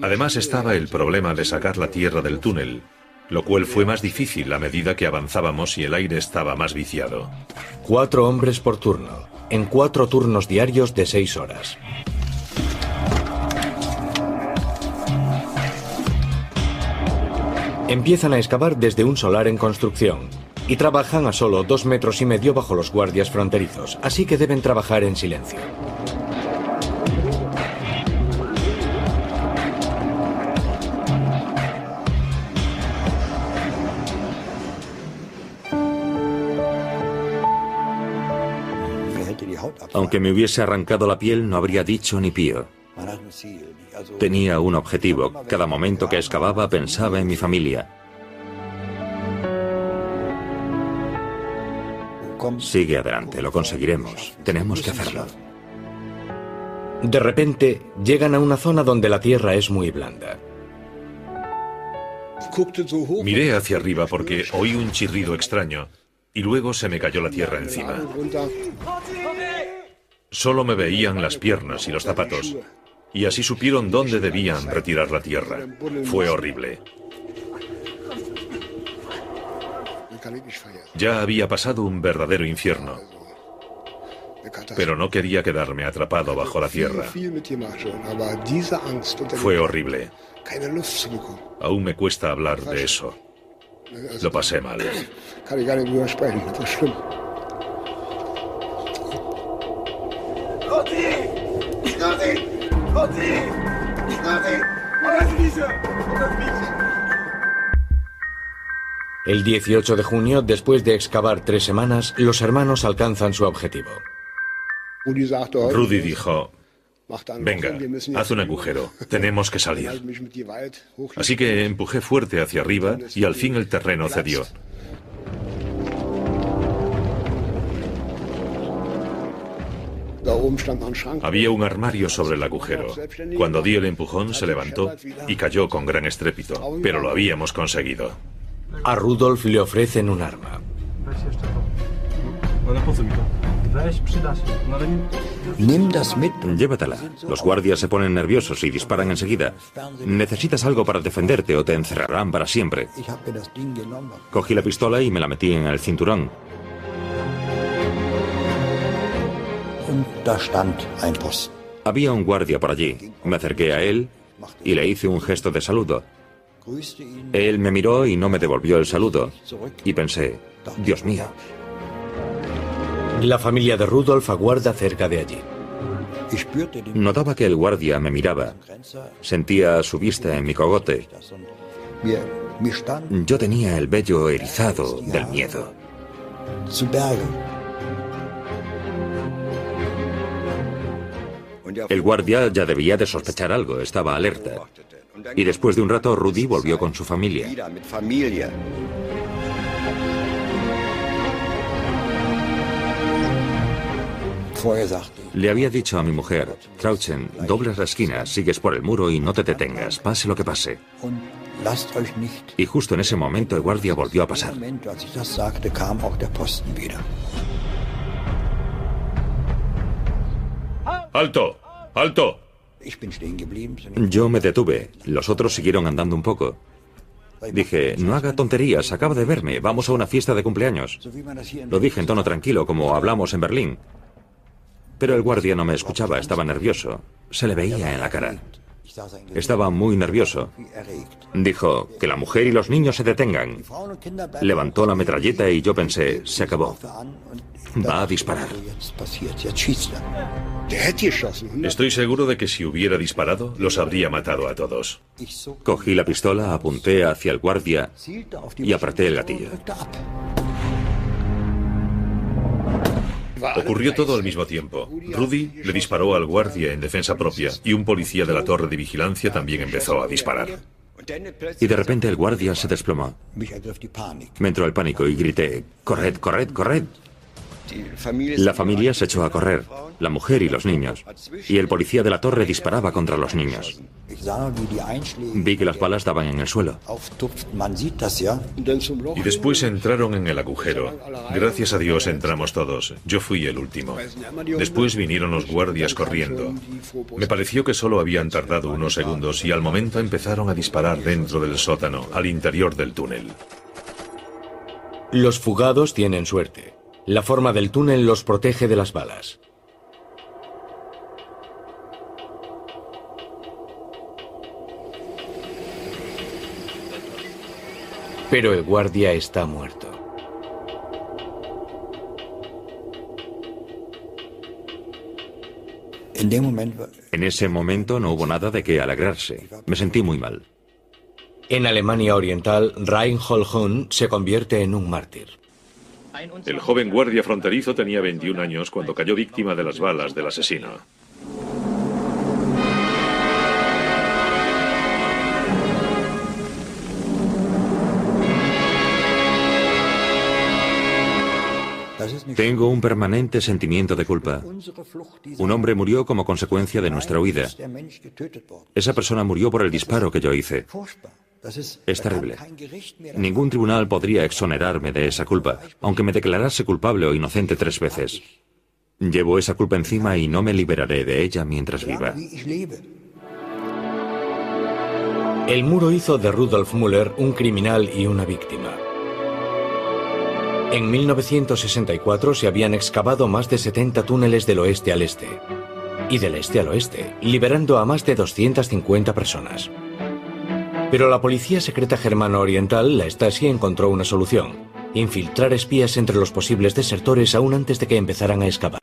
Además estaba el problema de sacar la tierra del túnel, lo cual fue más difícil a medida que avanzábamos y el aire estaba más viciado. Cuatro hombres por turno, en cuatro turnos diarios de seis horas. Empiezan a excavar desde un solar en construcción y trabajan a solo dos metros y medio bajo los guardias fronterizos, así que deben trabajar en silencio. Aunque me hubiese arrancado la piel, no habría dicho ni pío. Tenía un objetivo. Cada momento que excavaba pensaba en mi familia. Sigue adelante, lo conseguiremos. Tenemos que hacerlo. De repente, llegan a una zona donde la tierra es muy blanda. Miré hacia arriba porque oí un chirrido extraño y luego se me cayó la tierra encima. Solo me veían las piernas y los zapatos y así supieron dónde debían retirar la tierra. Fue horrible. Ya había pasado un verdadero infierno, pero no quería quedarme atrapado bajo la tierra. Fue horrible. Aún me cuesta hablar de eso. Lo pasé mal. El 18 de junio, después de excavar tres semanas, los hermanos alcanzan su objetivo. Rudy dijo, venga, haz un agujero, tenemos que salir. Así que empujé fuerte hacia arriba y al fin el terreno cedió. Había un armario sobre el agujero. Cuando di el empujón se levantó y cayó con gran estrépito, pero lo habíamos conseguido. A Rudolf le ofrecen un arma. Llévatela. Los guardias se ponen nerviosos y disparan enseguida. Necesitas algo para defenderte o te encerrarán para siempre. Cogí la pistola y me la metí en el cinturón. Había un guardia por allí. Me acerqué a él y le hice un gesto de saludo. Él me miró y no me devolvió el saludo. Y pensé, Dios mío. La familia de Rudolf aguarda cerca de allí. Notaba que el guardia me miraba. Sentía su vista en mi cogote. Yo tenía el vello erizado del miedo. El guardia ya debía de sospechar algo, estaba alerta. Y después de un rato, Rudy volvió con su familia. Le había dicho a mi mujer, Trauchen, dobles la esquina, sigues por el muro y no te detengas, pase lo que pase. Y justo en ese momento el guardia volvió a pasar. ¡Alto! ¡Alto! Yo me detuve. Los otros siguieron andando un poco. Dije, no haga tonterías, acaba de verme, vamos a una fiesta de cumpleaños. Lo dije en tono tranquilo, como hablamos en Berlín. Pero el guardia no me escuchaba, estaba nervioso. Se le veía en la cara. Estaba muy nervioso. Dijo, que la mujer y los niños se detengan. Levantó la metralleta y yo pensé, se acabó. Va a disparar. Estoy seguro de que si hubiera disparado, los habría matado a todos. Cogí la pistola, apunté hacia el guardia y apreté el gatillo. Ocurrió todo al mismo tiempo. Rudy le disparó al guardia en defensa propia y un policía de la torre de vigilancia también empezó a disparar. Y de repente el guardia se desplomó. Me entró el pánico y grité, corred, corred, corred. La familia se echó a correr, la mujer y los niños, y el policía de la torre disparaba contra los niños. Vi que las balas daban en el suelo. Y después entraron en el agujero. Gracias a Dios entramos todos. Yo fui el último. Después vinieron los guardias corriendo. Me pareció que solo habían tardado unos segundos y al momento empezaron a disparar dentro del sótano, al interior del túnel. Los fugados tienen suerte. La forma del túnel los protege de las balas. Pero el guardia está muerto. En ese momento no hubo nada de qué alegrarse. Me sentí muy mal. En Alemania Oriental, Reinhold Hohn se convierte en un mártir. El joven guardia fronterizo tenía 21 años cuando cayó víctima de las balas del asesino. Tengo un permanente sentimiento de culpa. Un hombre murió como consecuencia de nuestra huida. Esa persona murió por el disparo que yo hice. Es terrible. Ningún tribunal podría exonerarme de esa culpa, aunque me declarase culpable o inocente tres veces. Llevo esa culpa encima y no me liberaré de ella mientras viva. El muro hizo de Rudolf Müller un criminal y una víctima. En 1964 se habían excavado más de 70 túneles del oeste al este y del este al oeste, liberando a más de 250 personas. Pero la policía secreta germano-oriental, la Stasi, encontró una solución. Infiltrar espías entre los posibles desertores aún antes de que empezaran a excavar.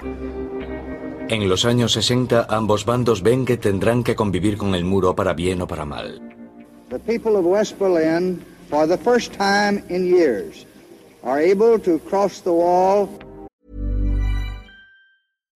En los años 60, ambos bandos ven que tendrán que convivir con el muro para bien o para mal. The people of West Berlin, for the first time in years, are able to cross the wall.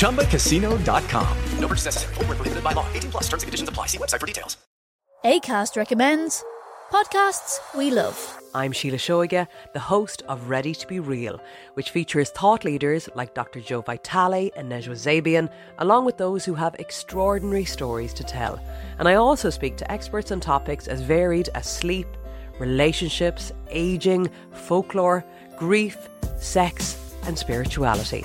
ChumbaCasino.com. No purchase necessary. Void where prohibited by law. 18 plus terms and conditions apply. See website for details. ACAST recommends podcasts we love. I'm Sheila Shoiga, the host of Ready to Be Real, which features thought leaders like Dr. Joe Vitale and Nejwa Zabian, along with those who have extraordinary stories to tell. And I also speak to experts on topics as varied as sleep, relationships, aging, folklore, grief, sex, and spirituality.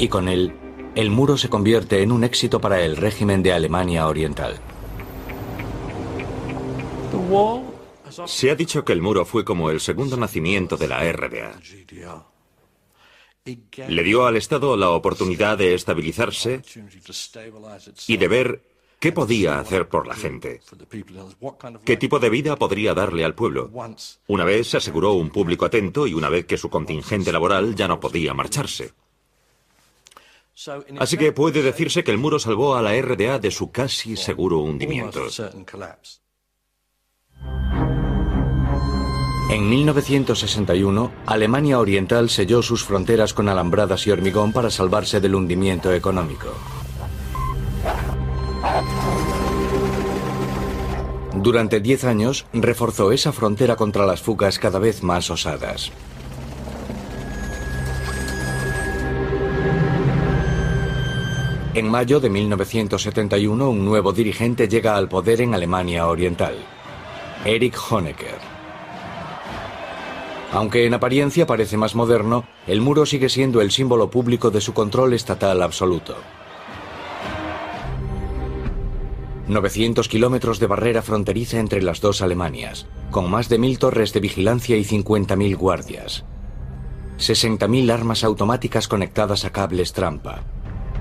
Y con él, el muro se convierte en un éxito para el régimen de Alemania Oriental. Se ha dicho que el muro fue como el segundo nacimiento de la RDA. Le dio al Estado la oportunidad de estabilizarse y de ver qué podía hacer por la gente, qué tipo de vida podría darle al pueblo. Una vez se aseguró un público atento y una vez que su contingente laboral ya no podía marcharse. Así que puede decirse que el muro salvó a la RDA de su casi seguro hundimiento. En 1961, Alemania Oriental selló sus fronteras con alambradas y hormigón para salvarse del hundimiento económico. Durante 10 años, reforzó esa frontera contra las fugas cada vez más osadas. En mayo de 1971, un nuevo dirigente llega al poder en Alemania Oriental, Erich Honecker. Aunque en apariencia parece más moderno, el muro sigue siendo el símbolo público de su control estatal absoluto. 900 kilómetros de barrera fronteriza entre las dos Alemanias, con más de mil torres de vigilancia y 50.000 guardias. 60.000 armas automáticas conectadas a cables trampa.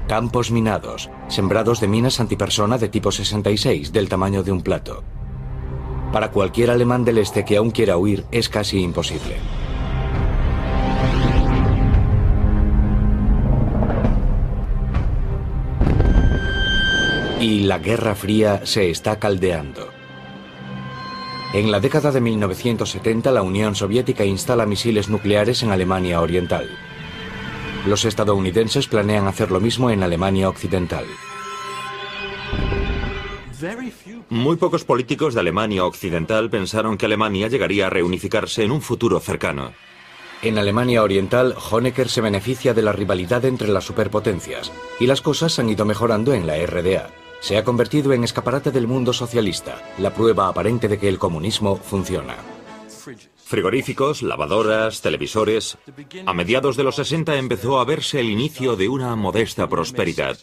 Campos minados, sembrados de minas antipersona de tipo 66, del tamaño de un plato. Para cualquier alemán del este que aún quiera huir es casi imposible. Y la Guerra Fría se está caldeando. En la década de 1970 la Unión Soviética instala misiles nucleares en Alemania Oriental. Los estadounidenses planean hacer lo mismo en Alemania Occidental. Muy pocos políticos de Alemania Occidental pensaron que Alemania llegaría a reunificarse en un futuro cercano. En Alemania Oriental, Honecker se beneficia de la rivalidad entre las superpotencias, y las cosas han ido mejorando en la RDA. Se ha convertido en escaparate del mundo socialista, la prueba aparente de que el comunismo funciona. Frigoríficos, lavadoras, televisores. A mediados de los 60 empezó a verse el inicio de una modesta prosperidad.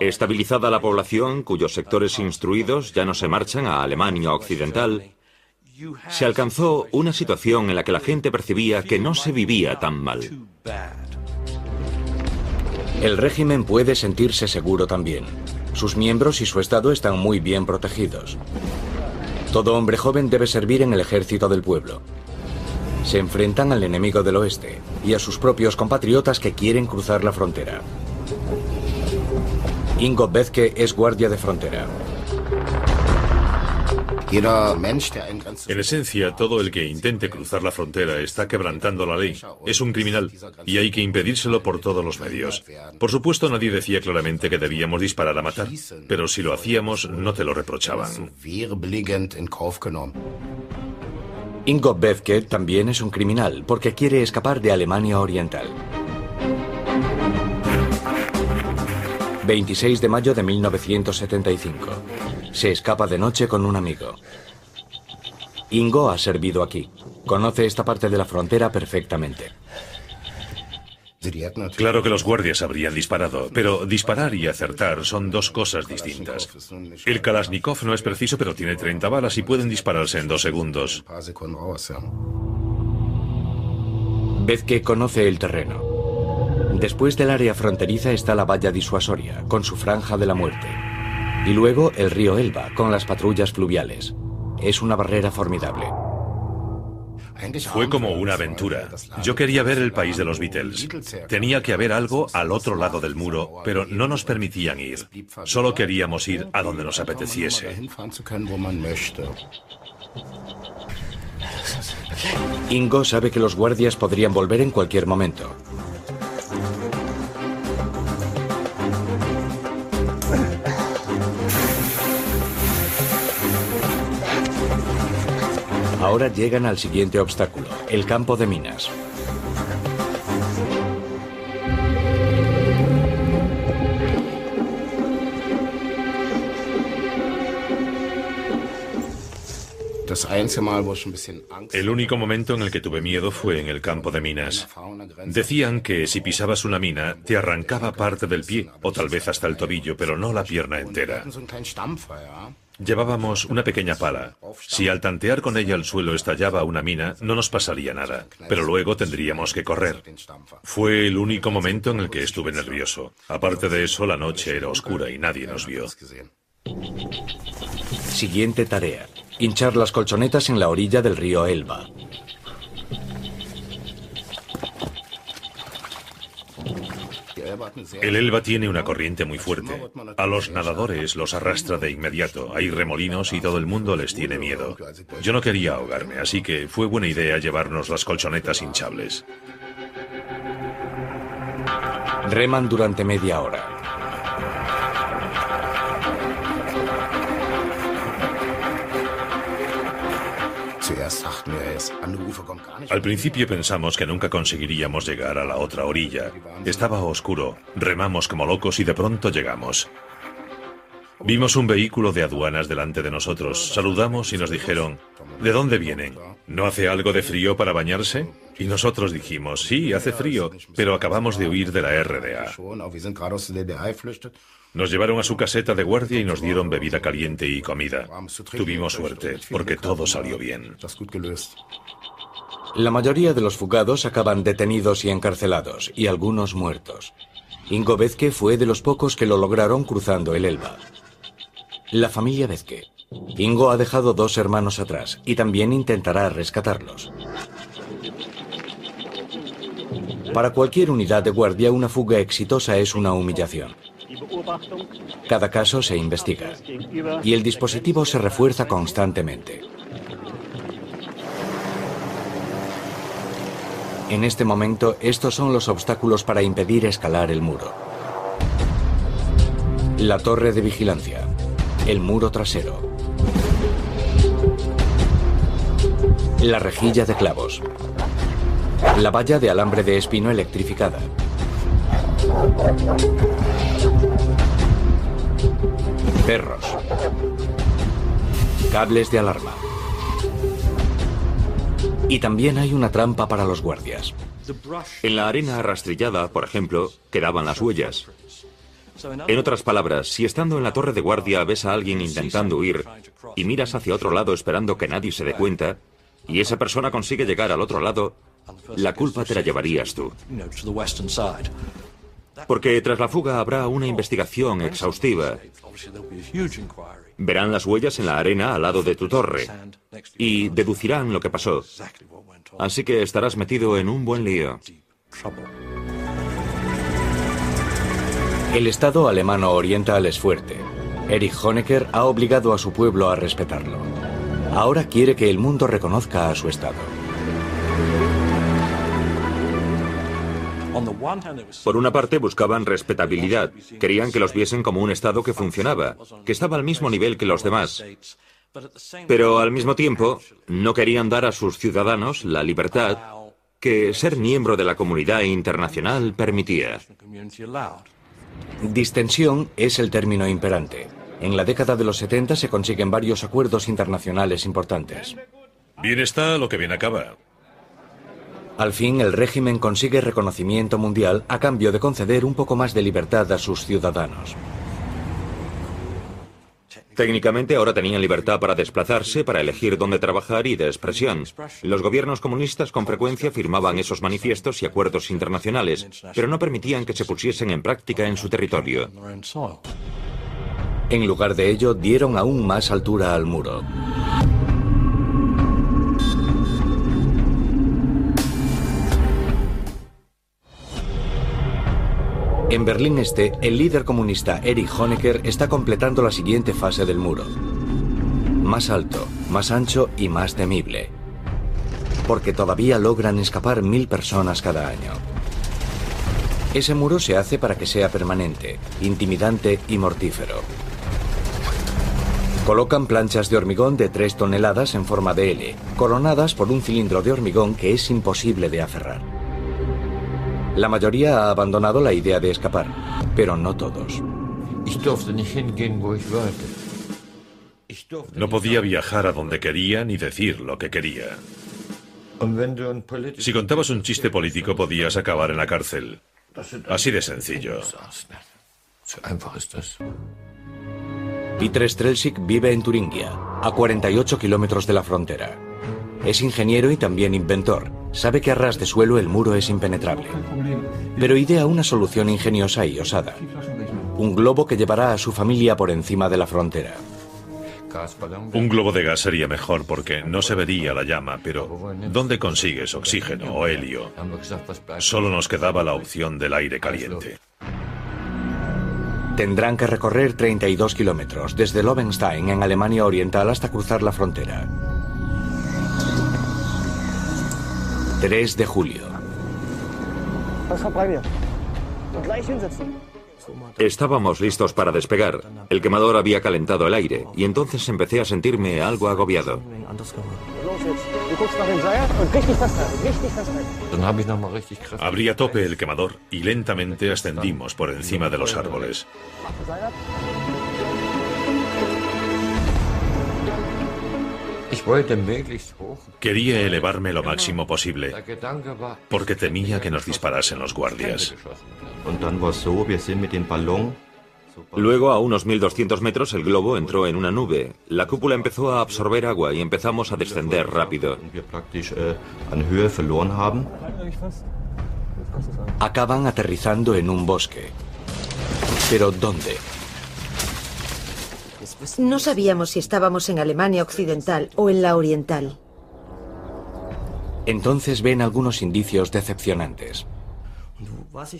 Estabilizada la población, cuyos sectores instruidos ya no se marchan a Alemania Occidental, se alcanzó una situación en la que la gente percibía que no se vivía tan mal. El régimen puede sentirse seguro también. Sus miembros y su Estado están muy bien protegidos. Todo hombre joven debe servir en el ejército del pueblo. Se enfrentan al enemigo del oeste y a sus propios compatriotas que quieren cruzar la frontera. Ingo Bethke es guardia de frontera. En esencia, todo el que intente cruzar la frontera está quebrantando la ley. Es un criminal y hay que impedírselo por todos los medios. Por supuesto, nadie decía claramente que debíamos disparar a matar, pero si lo hacíamos, no te lo reprochaban. Ingo Bethke también es un criminal porque quiere escapar de Alemania Oriental. 26 de mayo de 1975. Se escapa de noche con un amigo. Ingo ha servido aquí. Conoce esta parte de la frontera perfectamente. Claro que los guardias habrían disparado, pero disparar y acertar son dos cosas distintas. El Kalashnikov no es preciso, pero tiene 30 balas y pueden dispararse en dos segundos. que conoce el terreno. Después del área fronteriza está la valla disuasoria, con su franja de la muerte. Y luego el río Elba, con las patrullas fluviales. Es una barrera formidable. Fue como una aventura. Yo quería ver el país de los Beatles. Tenía que haber algo al otro lado del muro, pero no nos permitían ir. Solo queríamos ir a donde nos apeteciese. Ingo sabe que los guardias podrían volver en cualquier momento. Ahora llegan al siguiente obstáculo, el campo de minas. El único momento en el que tuve miedo fue en el campo de minas. Decían que si pisabas una mina, te arrancaba parte del pie, o tal vez hasta el tobillo, pero no la pierna entera. Llevábamos una pequeña pala. Si al tantear con ella el suelo estallaba una mina, no nos pasaría nada, pero luego tendríamos que correr. Fue el único momento en el que estuve nervioso. Aparte de eso, la noche era oscura y nadie nos vio. Siguiente tarea. Hinchar las colchonetas en la orilla del río Elba. El Elba tiene una corriente muy fuerte. A los nadadores los arrastra de inmediato. Hay remolinos y todo el mundo les tiene miedo. Yo no quería ahogarme, así que fue buena idea llevarnos las colchonetas hinchables. Reman durante media hora. Al principio pensamos que nunca conseguiríamos llegar a la otra orilla. Estaba oscuro, remamos como locos y de pronto llegamos. Vimos un vehículo de aduanas delante de nosotros, saludamos y nos dijeron, ¿de dónde vienen? ¿No hace algo de frío para bañarse? Y nosotros dijimos, sí, hace frío, pero acabamos de huir de la RDA. Nos llevaron a su caseta de guardia y nos dieron bebida caliente y comida. Tuvimos suerte, porque todo salió bien. La mayoría de los fugados acaban detenidos y encarcelados, y algunos muertos. Ingo Bezke fue de los pocos que lo lograron cruzando el Elba. La familia Bezke. Ingo ha dejado dos hermanos atrás y también intentará rescatarlos. Para cualquier unidad de guardia, una fuga exitosa es una humillación. Cada caso se investiga y el dispositivo se refuerza constantemente. En este momento, estos son los obstáculos para impedir escalar el muro. La torre de vigilancia, el muro trasero, la rejilla de clavos, la valla de alambre de espino electrificada, perros, cables de alarma. Y también hay una trampa para los guardias. En la arena rastrillada, por ejemplo, quedaban las huellas. En otras palabras, si estando en la torre de guardia ves a alguien intentando huir y miras hacia otro lado esperando que nadie se dé cuenta, y esa persona consigue llegar al otro lado, la culpa te la llevarías tú. Porque tras la fuga habrá una investigación exhaustiva. Verán las huellas en la arena al lado de tu torre y deducirán lo que pasó. Así que estarás metido en un buen lío. El Estado alemano oriental es fuerte. Erich Honecker ha obligado a su pueblo a respetarlo. Ahora quiere que el mundo reconozca a su Estado. Por una parte buscaban respetabilidad, querían que los viesen como un Estado que funcionaba, que estaba al mismo nivel que los demás. Pero al mismo tiempo no querían dar a sus ciudadanos la libertad que ser miembro de la comunidad internacional permitía. Distensión es el término imperante. En la década de los 70 se consiguen varios acuerdos internacionales importantes. Bien está lo que bien acaba. Al fin, el régimen consigue reconocimiento mundial a cambio de conceder un poco más de libertad a sus ciudadanos. Técnicamente ahora tenían libertad para desplazarse, para elegir dónde trabajar y de expresión. Los gobiernos comunistas con frecuencia firmaban esos manifiestos y acuerdos internacionales, pero no permitían que se pusiesen en práctica en su territorio. En lugar de ello, dieron aún más altura al muro. En Berlín Este, el líder comunista Erich Honecker está completando la siguiente fase del muro. Más alto, más ancho y más temible. Porque todavía logran escapar mil personas cada año. Ese muro se hace para que sea permanente, intimidante y mortífero. Colocan planchas de hormigón de 3 toneladas en forma de L, coronadas por un cilindro de hormigón que es imposible de aferrar. La mayoría ha abandonado la idea de escapar, pero no todos. No podía viajar a donde quería ni decir lo que quería. Si contabas un chiste político podías acabar en la cárcel. Así de sencillo. Peter Strelsic vive en Turingia, a 48 kilómetros de la frontera. Es ingeniero y también inventor. Sabe que a ras de suelo el muro es impenetrable. Pero idea una solución ingeniosa y osada. Un globo que llevará a su familia por encima de la frontera. Un globo de gas sería mejor porque no se vería la llama, pero ¿dónde consigues oxígeno o helio? Solo nos quedaba la opción del aire caliente. Tendrán que recorrer 32 kilómetros desde Lobenstein en Alemania Oriental hasta cruzar la frontera. 3 de julio. Estábamos listos para despegar. El quemador había calentado el aire y entonces empecé a sentirme algo agobiado. Abrí a tope el quemador y lentamente ascendimos por encima de los árboles. Quería elevarme lo máximo posible porque temía que nos disparasen los guardias. Luego, a unos 1200 metros, el globo entró en una nube. La cúpula empezó a absorber agua y empezamos a descender rápido. Acaban aterrizando en un bosque. ¿Pero dónde? No sabíamos si estábamos en Alemania Occidental o en la Oriental. Entonces ven algunos indicios decepcionantes.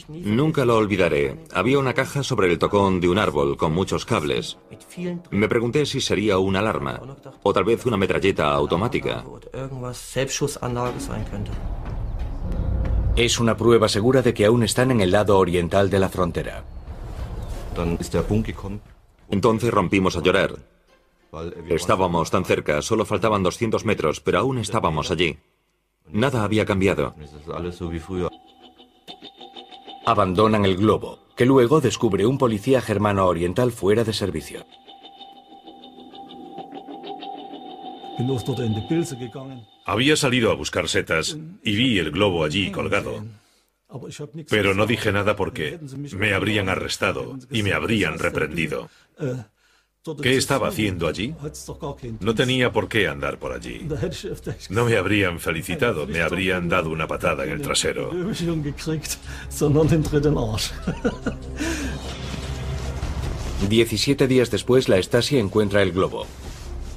Nunca lo olvidaré. Había una caja sobre el tocón de un árbol con muchos cables. Me pregunté si sería una alarma o tal vez una metralleta automática. Es una prueba segura de que aún están en el lado oriental de la frontera. Entonces rompimos a llorar. Estábamos tan cerca, solo faltaban 200 metros, pero aún estábamos allí. Nada había cambiado. Abandonan el globo, que luego descubre un policía germano oriental fuera de servicio. Había salido a buscar setas y vi el globo allí colgado. Pero no dije nada porque me habrían arrestado y me habrían reprendido. ¿Qué estaba haciendo allí? No tenía por qué andar por allí. No me habrían felicitado, me habrían dado una patada en el trasero. 17 días después, la Stasi encuentra el globo.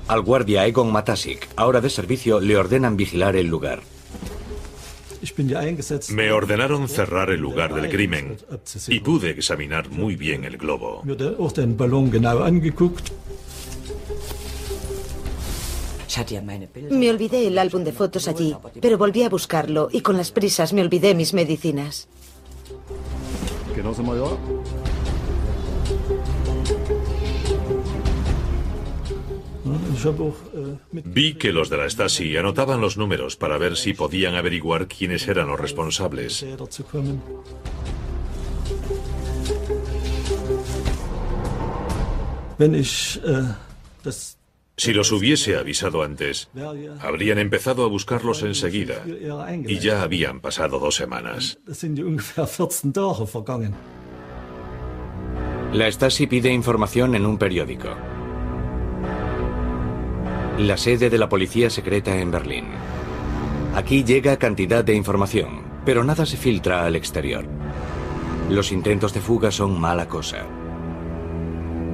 Al guardia Egon Matasic, ahora de servicio, le ordenan vigilar el lugar. Me ordenaron cerrar el lugar del crimen y pude examinar muy bien el globo. Me olvidé el álbum de fotos allí, pero volví a buscarlo y con las prisas me olvidé mis medicinas. Vi que los de la Stasi anotaban los números para ver si podían averiguar quiénes eran los responsables. Si los hubiese avisado antes, habrían empezado a buscarlos enseguida y ya habían pasado dos semanas. La Stasi pide información en un periódico. La sede de la policía secreta en Berlín. Aquí llega cantidad de información, pero nada se filtra al exterior. Los intentos de fuga son mala cosa.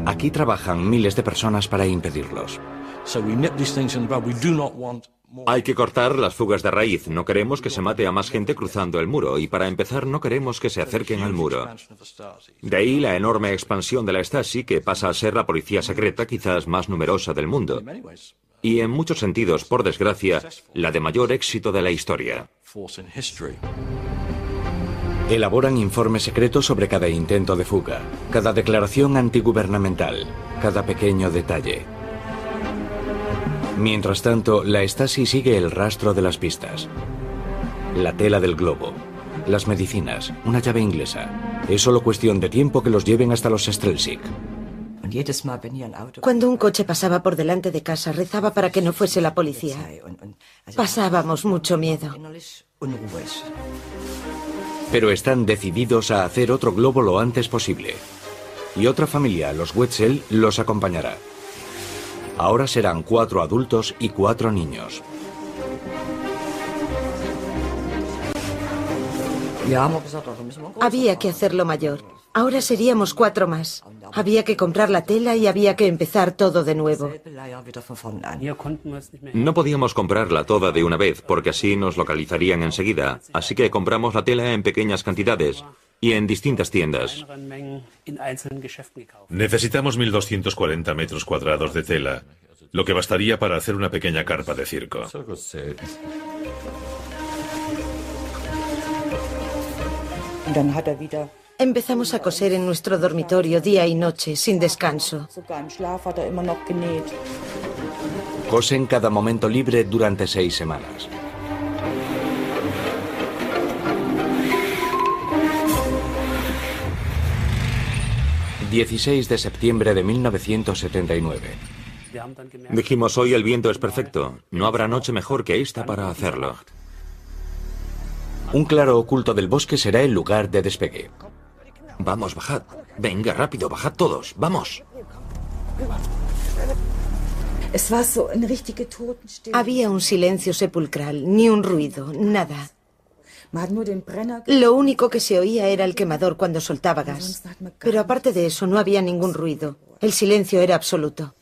Aquí trabajan miles de personas para impedirlos. Hay que cortar las fugas de raíz. No queremos que se mate a más gente cruzando el muro y para empezar no queremos que se acerquen al muro. De ahí la enorme expansión de la Stasi que pasa a ser la policía secreta quizás más numerosa del mundo. Y en muchos sentidos, por desgracia, la de mayor éxito de la historia. Elaboran informes secretos sobre cada intento de fuga, cada declaración antigubernamental, cada pequeño detalle. Mientras tanto, la Stasi sigue el rastro de las pistas. La tela del globo, las medicinas, una llave inglesa. Es solo cuestión de tiempo que los lleven hasta los Strelsic. Cuando un coche pasaba por delante de casa, rezaba para que no fuese la policía. Pasábamos mucho miedo. Pero están decididos a hacer otro globo lo antes posible. Y otra familia, los Wetzel, los acompañará. Ahora serán cuatro adultos y cuatro niños. Había que hacerlo mayor. Ahora seríamos cuatro más. Había que comprar la tela y había que empezar todo de nuevo. No podíamos comprarla toda de una vez porque así nos localizarían enseguida, así que compramos la tela en pequeñas cantidades y en distintas tiendas. Necesitamos 1.240 metros cuadrados de tela, lo que bastaría para hacer una pequeña carpa de circo. Empezamos a coser en nuestro dormitorio día y noche, sin descanso. Cosen cada momento libre durante seis semanas. ...16 de septiembre de 1979. Dijimos, hoy el viento es perfecto. No habrá noche mejor que esta para hacerlo. Un claro oculto del bosque será el lugar de despegue. Vamos, bajad. Venga, rápido, bajad todos. Vamos. Había un silencio sepulcral, ni un ruido, nada. Lo único que se oía era el quemador cuando soltaba gas. Pero aparte de eso no había ningún ruido. El silencio era absoluto.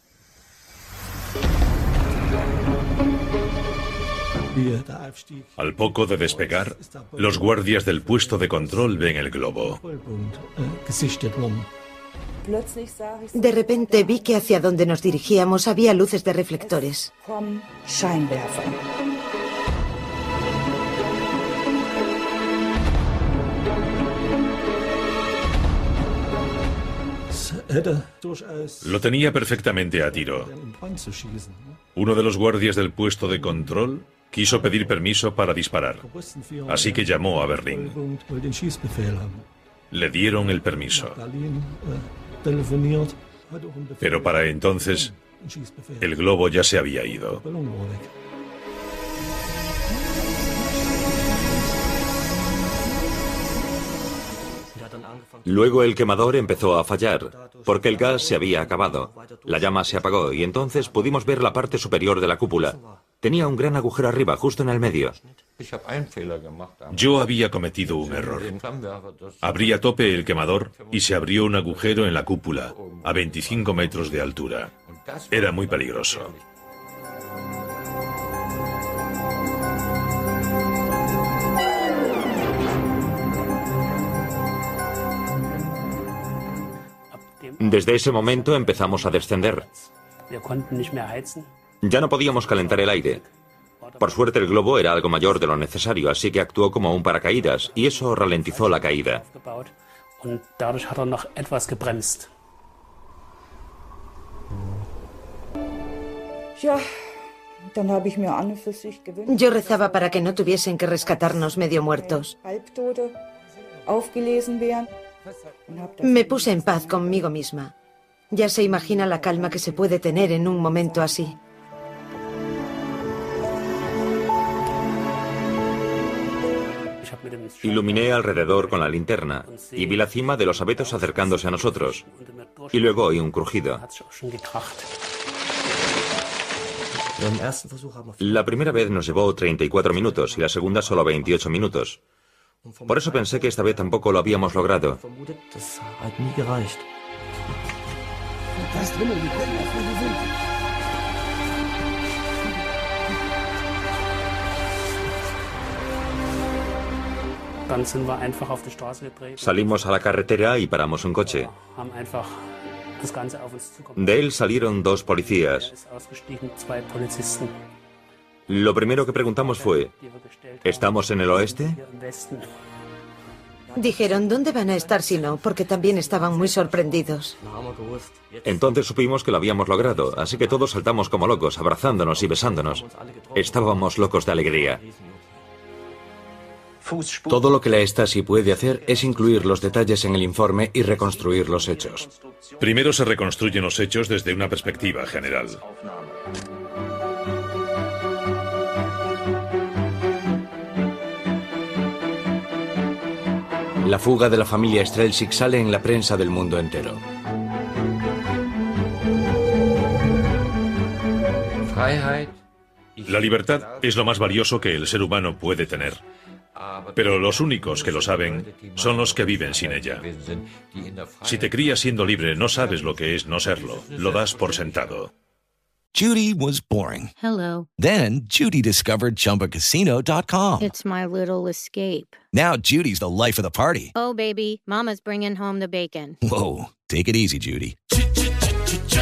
Al poco de despegar, los guardias del puesto de control ven el globo. De repente vi que hacia donde nos dirigíamos había luces de reflectores. Lo tenía perfectamente a tiro. Uno de los guardias del puesto de control quiso pedir permiso para disparar, así que llamó a Berlín. Le dieron el permiso. Pero para entonces, el globo ya se había ido. Luego el quemador empezó a fallar, porque el gas se había acabado. La llama se apagó y entonces pudimos ver la parte superior de la cúpula. Tenía un gran agujero arriba, justo en el medio. Yo había cometido un error. Abrí a tope el quemador y se abrió un agujero en la cúpula, a 25 metros de altura. Era muy peligroso. Desde ese momento empezamos a descender. Ya no podíamos calentar el aire. Por suerte el globo era algo mayor de lo necesario, así que actuó como un paracaídas y eso ralentizó la caída. Yo rezaba para que no tuviesen que rescatarnos medio muertos. Me puse en paz conmigo misma. Ya se imagina la calma que se puede tener en un momento así. Iluminé alrededor con la linterna y vi la cima de los abetos acercándose a nosotros. Y luego oí un crujido. La primera vez nos llevó 34 minutos y la segunda solo 28 minutos. Por eso pensé que esta vez tampoco lo habíamos logrado. Salimos a la carretera y paramos un coche. De él salieron dos policías. Lo primero que preguntamos fue, ¿estamos en el oeste? Dijeron, ¿dónde van a estar si no? Porque también estaban muy sorprendidos. Entonces supimos que lo habíamos logrado, así que todos saltamos como locos, abrazándonos y besándonos. Estábamos locos de alegría. Todo lo que la Stasi puede hacer es incluir los detalles en el informe y reconstruir los hechos. Primero se reconstruyen los hechos desde una perspectiva general. La fuga de la familia Strelzig sale en la prensa del mundo entero. La libertad es lo más valioso que el ser humano puede tener. Pero los únicos que lo saben son los que viven sin ella. Si te crías siendo libre, no sabes lo que es no serlo. Lo das por sentado. Judy was boring. Hello. Then Judy discovered ChumbaCasino.com. It's my little escape. Now Judy's the life of the party. Oh, baby, Mama's bringing home the bacon. Whoa, take it easy, Judy.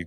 you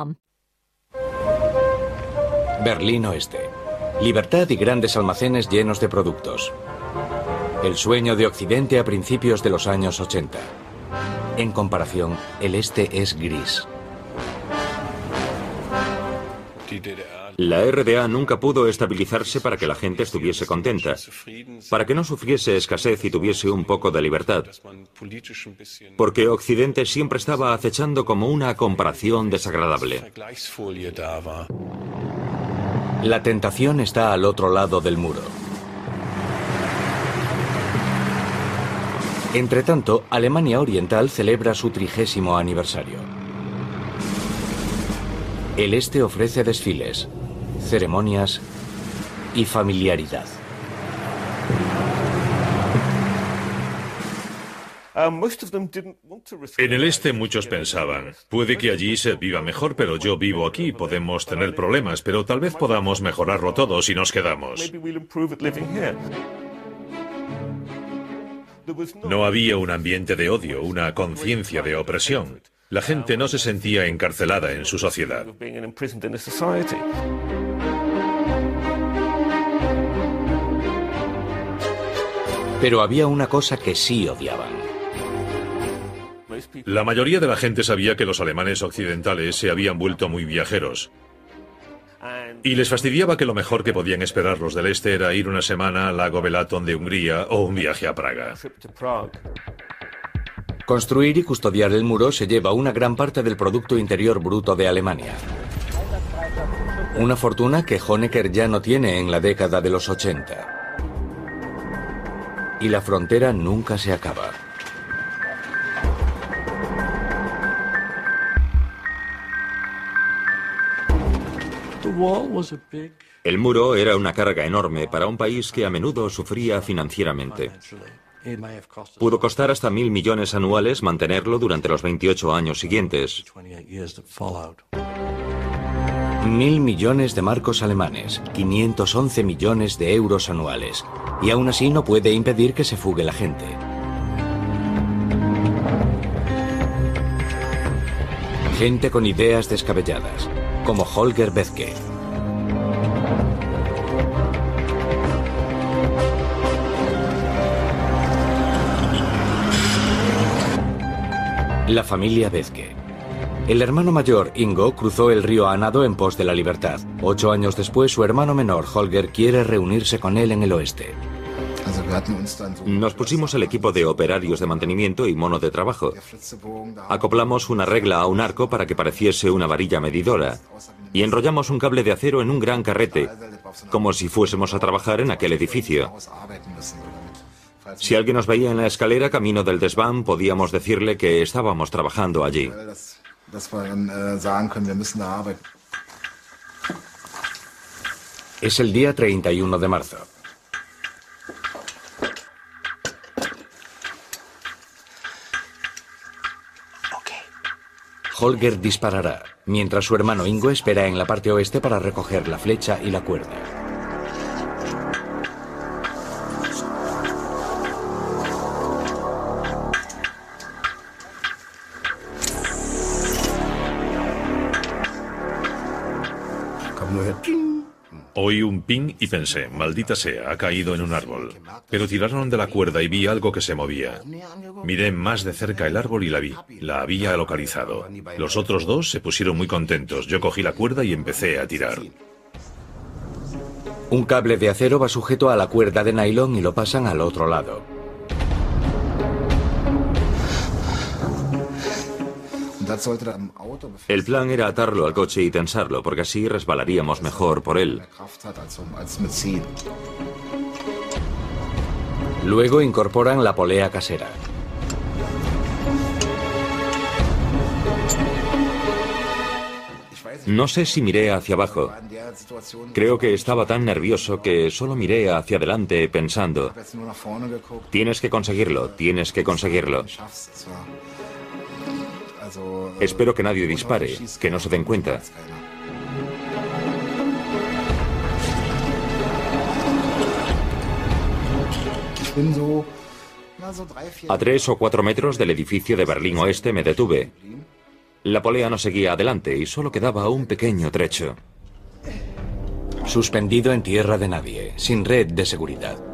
Berlín Oeste. Libertad y grandes almacenes llenos de productos. El sueño de Occidente a principios de los años 80. En comparación, el este es gris. La RDA nunca pudo estabilizarse para que la gente estuviese contenta, para que no sufriese escasez y tuviese un poco de libertad, porque Occidente siempre estaba acechando como una comparación desagradable. La tentación está al otro lado del muro. Entretanto, Alemania Oriental celebra su trigésimo aniversario. El este ofrece desfiles, ceremonias y familiaridad. En el este muchos pensaban, puede que allí se viva mejor, pero yo vivo aquí, podemos tener problemas, pero tal vez podamos mejorarlo todo si nos quedamos. No había un ambiente de odio, una conciencia de opresión. La gente no se sentía encarcelada en su sociedad. Pero había una cosa que sí odiaban. La mayoría de la gente sabía que los alemanes occidentales se habían vuelto muy viajeros. Y les fastidiaba que lo mejor que podían esperar los del este era ir una semana al lago Belaton de Hungría o un viaje a Praga. Construir y custodiar el muro se lleva una gran parte del Producto Interior Bruto de Alemania. Una fortuna que Honecker ya no tiene en la década de los 80. Y la frontera nunca se acaba. El muro era una carga enorme para un país que a menudo sufría financieramente. Pudo costar hasta mil millones anuales mantenerlo durante los 28 años siguientes. Mil millones de marcos alemanes, 511 millones de euros anuales. Y aún así no puede impedir que se fugue la gente. Gente con ideas descabelladas, como Holger Bethke. La familia Bethke. El hermano mayor, Ingo, cruzó el río a nado en pos de la libertad. Ocho años después, su hermano menor, Holger, quiere reunirse con él en el oeste. Nos pusimos el equipo de operarios de mantenimiento y mono de trabajo. Acoplamos una regla a un arco para que pareciese una varilla medidora y enrollamos un cable de acero en un gran carrete, como si fuésemos a trabajar en aquel edificio. Si alguien nos veía en la escalera camino del desván, podíamos decirle que estábamos trabajando allí. Es el día 31 de marzo. Holger disparará, mientras su hermano Ingo espera en la parte oeste para recoger la flecha y la cuerda. Pensé, maldita sea, ha caído en un árbol. Pero tiraron de la cuerda y vi algo que se movía. Miré más de cerca el árbol y la vi. La había localizado. Los otros dos se pusieron muy contentos. Yo cogí la cuerda y empecé a tirar. Un cable de acero va sujeto a la cuerda de nylon y lo pasan al otro lado. El plan era atarlo al coche y tensarlo, porque así resbalaríamos mejor por él. Luego incorporan la polea casera. No sé si miré hacia abajo. Creo que estaba tan nervioso que solo miré hacia adelante pensando, tienes que conseguirlo, tienes que conseguirlo. Espero que nadie dispare, que no se den cuenta. A tres o cuatro metros del edificio de Berlín Oeste me detuve. La polea no seguía adelante y solo quedaba un pequeño trecho. Suspendido en tierra de nadie, sin red de seguridad.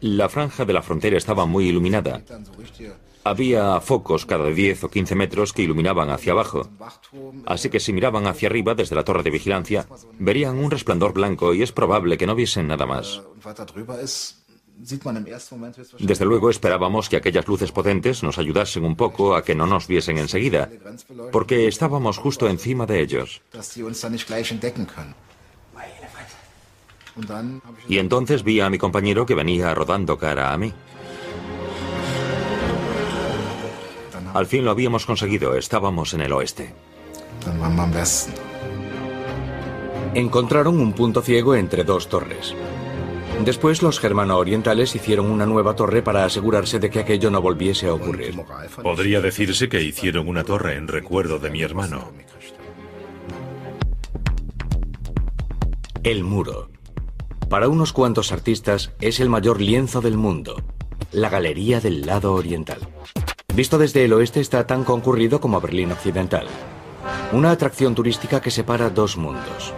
La franja de la frontera estaba muy iluminada. Había focos cada 10 o 15 metros que iluminaban hacia abajo. Así que si miraban hacia arriba desde la torre de vigilancia, verían un resplandor blanco y es probable que no viesen nada más. Desde luego esperábamos que aquellas luces potentes nos ayudasen un poco a que no nos viesen enseguida, porque estábamos justo encima de ellos. Y entonces vi a mi compañero que venía rodando cara a mí. Al fin lo habíamos conseguido, estábamos en el oeste. Encontraron un punto ciego entre dos torres. Después los germano-orientales hicieron una nueva torre para asegurarse de que aquello no volviese a ocurrir. Podría decirse que hicieron una torre en recuerdo de mi hermano. El muro. Para unos cuantos artistas es el mayor lienzo del mundo, la Galería del lado oriental. Visto desde el oeste está tan concurrido como Berlín Occidental. Una atracción turística que separa dos mundos.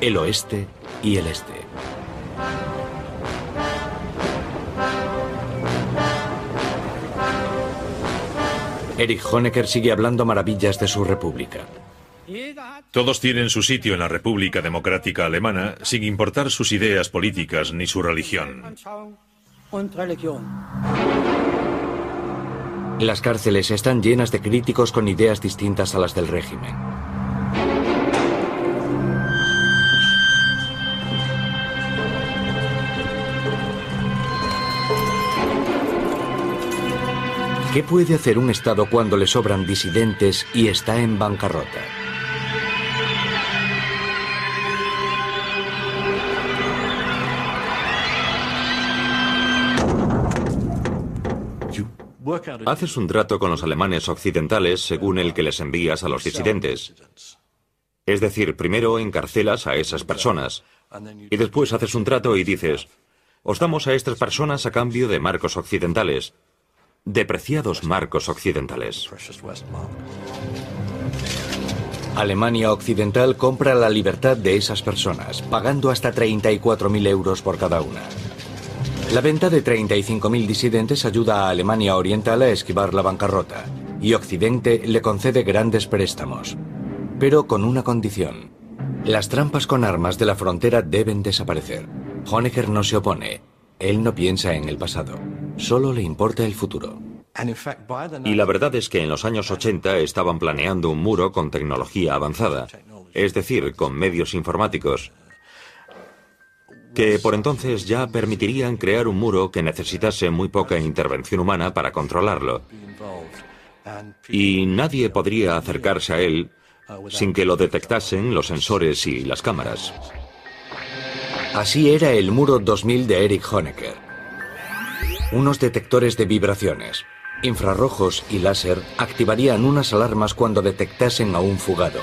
El oeste y el este. Erich Honecker sigue hablando maravillas de su república. Todos tienen su sitio en la República Democrática Alemana sin importar sus ideas políticas ni su religión. Las cárceles están llenas de críticos con ideas distintas a las del régimen. ¿Qué puede hacer un Estado cuando le sobran disidentes y está en bancarrota? Haces un trato con los alemanes occidentales según el que les envías a los disidentes. Es decir, primero encarcelas a esas personas y después haces un trato y dices, os damos a estas personas a cambio de marcos occidentales, depreciados marcos occidentales. Alemania Occidental compra la libertad de esas personas, pagando hasta 34.000 euros por cada una. La venta de 35.000 disidentes ayuda a Alemania Oriental a esquivar la bancarrota, y Occidente le concede grandes préstamos. Pero con una condición. Las trampas con armas de la frontera deben desaparecer. Honecker no se opone. Él no piensa en el pasado. Solo le importa el futuro. Y la verdad es que en los años 80 estaban planeando un muro con tecnología avanzada, es decir, con medios informáticos, que por entonces ya permitirían crear un muro que necesitase muy poca intervención humana para controlarlo. Y nadie podría acercarse a él sin que lo detectasen los sensores y las cámaras. Así era el muro 2000 de Eric Honecker. Unos detectores de vibraciones, infrarrojos y láser activarían unas alarmas cuando detectasen a un fugado.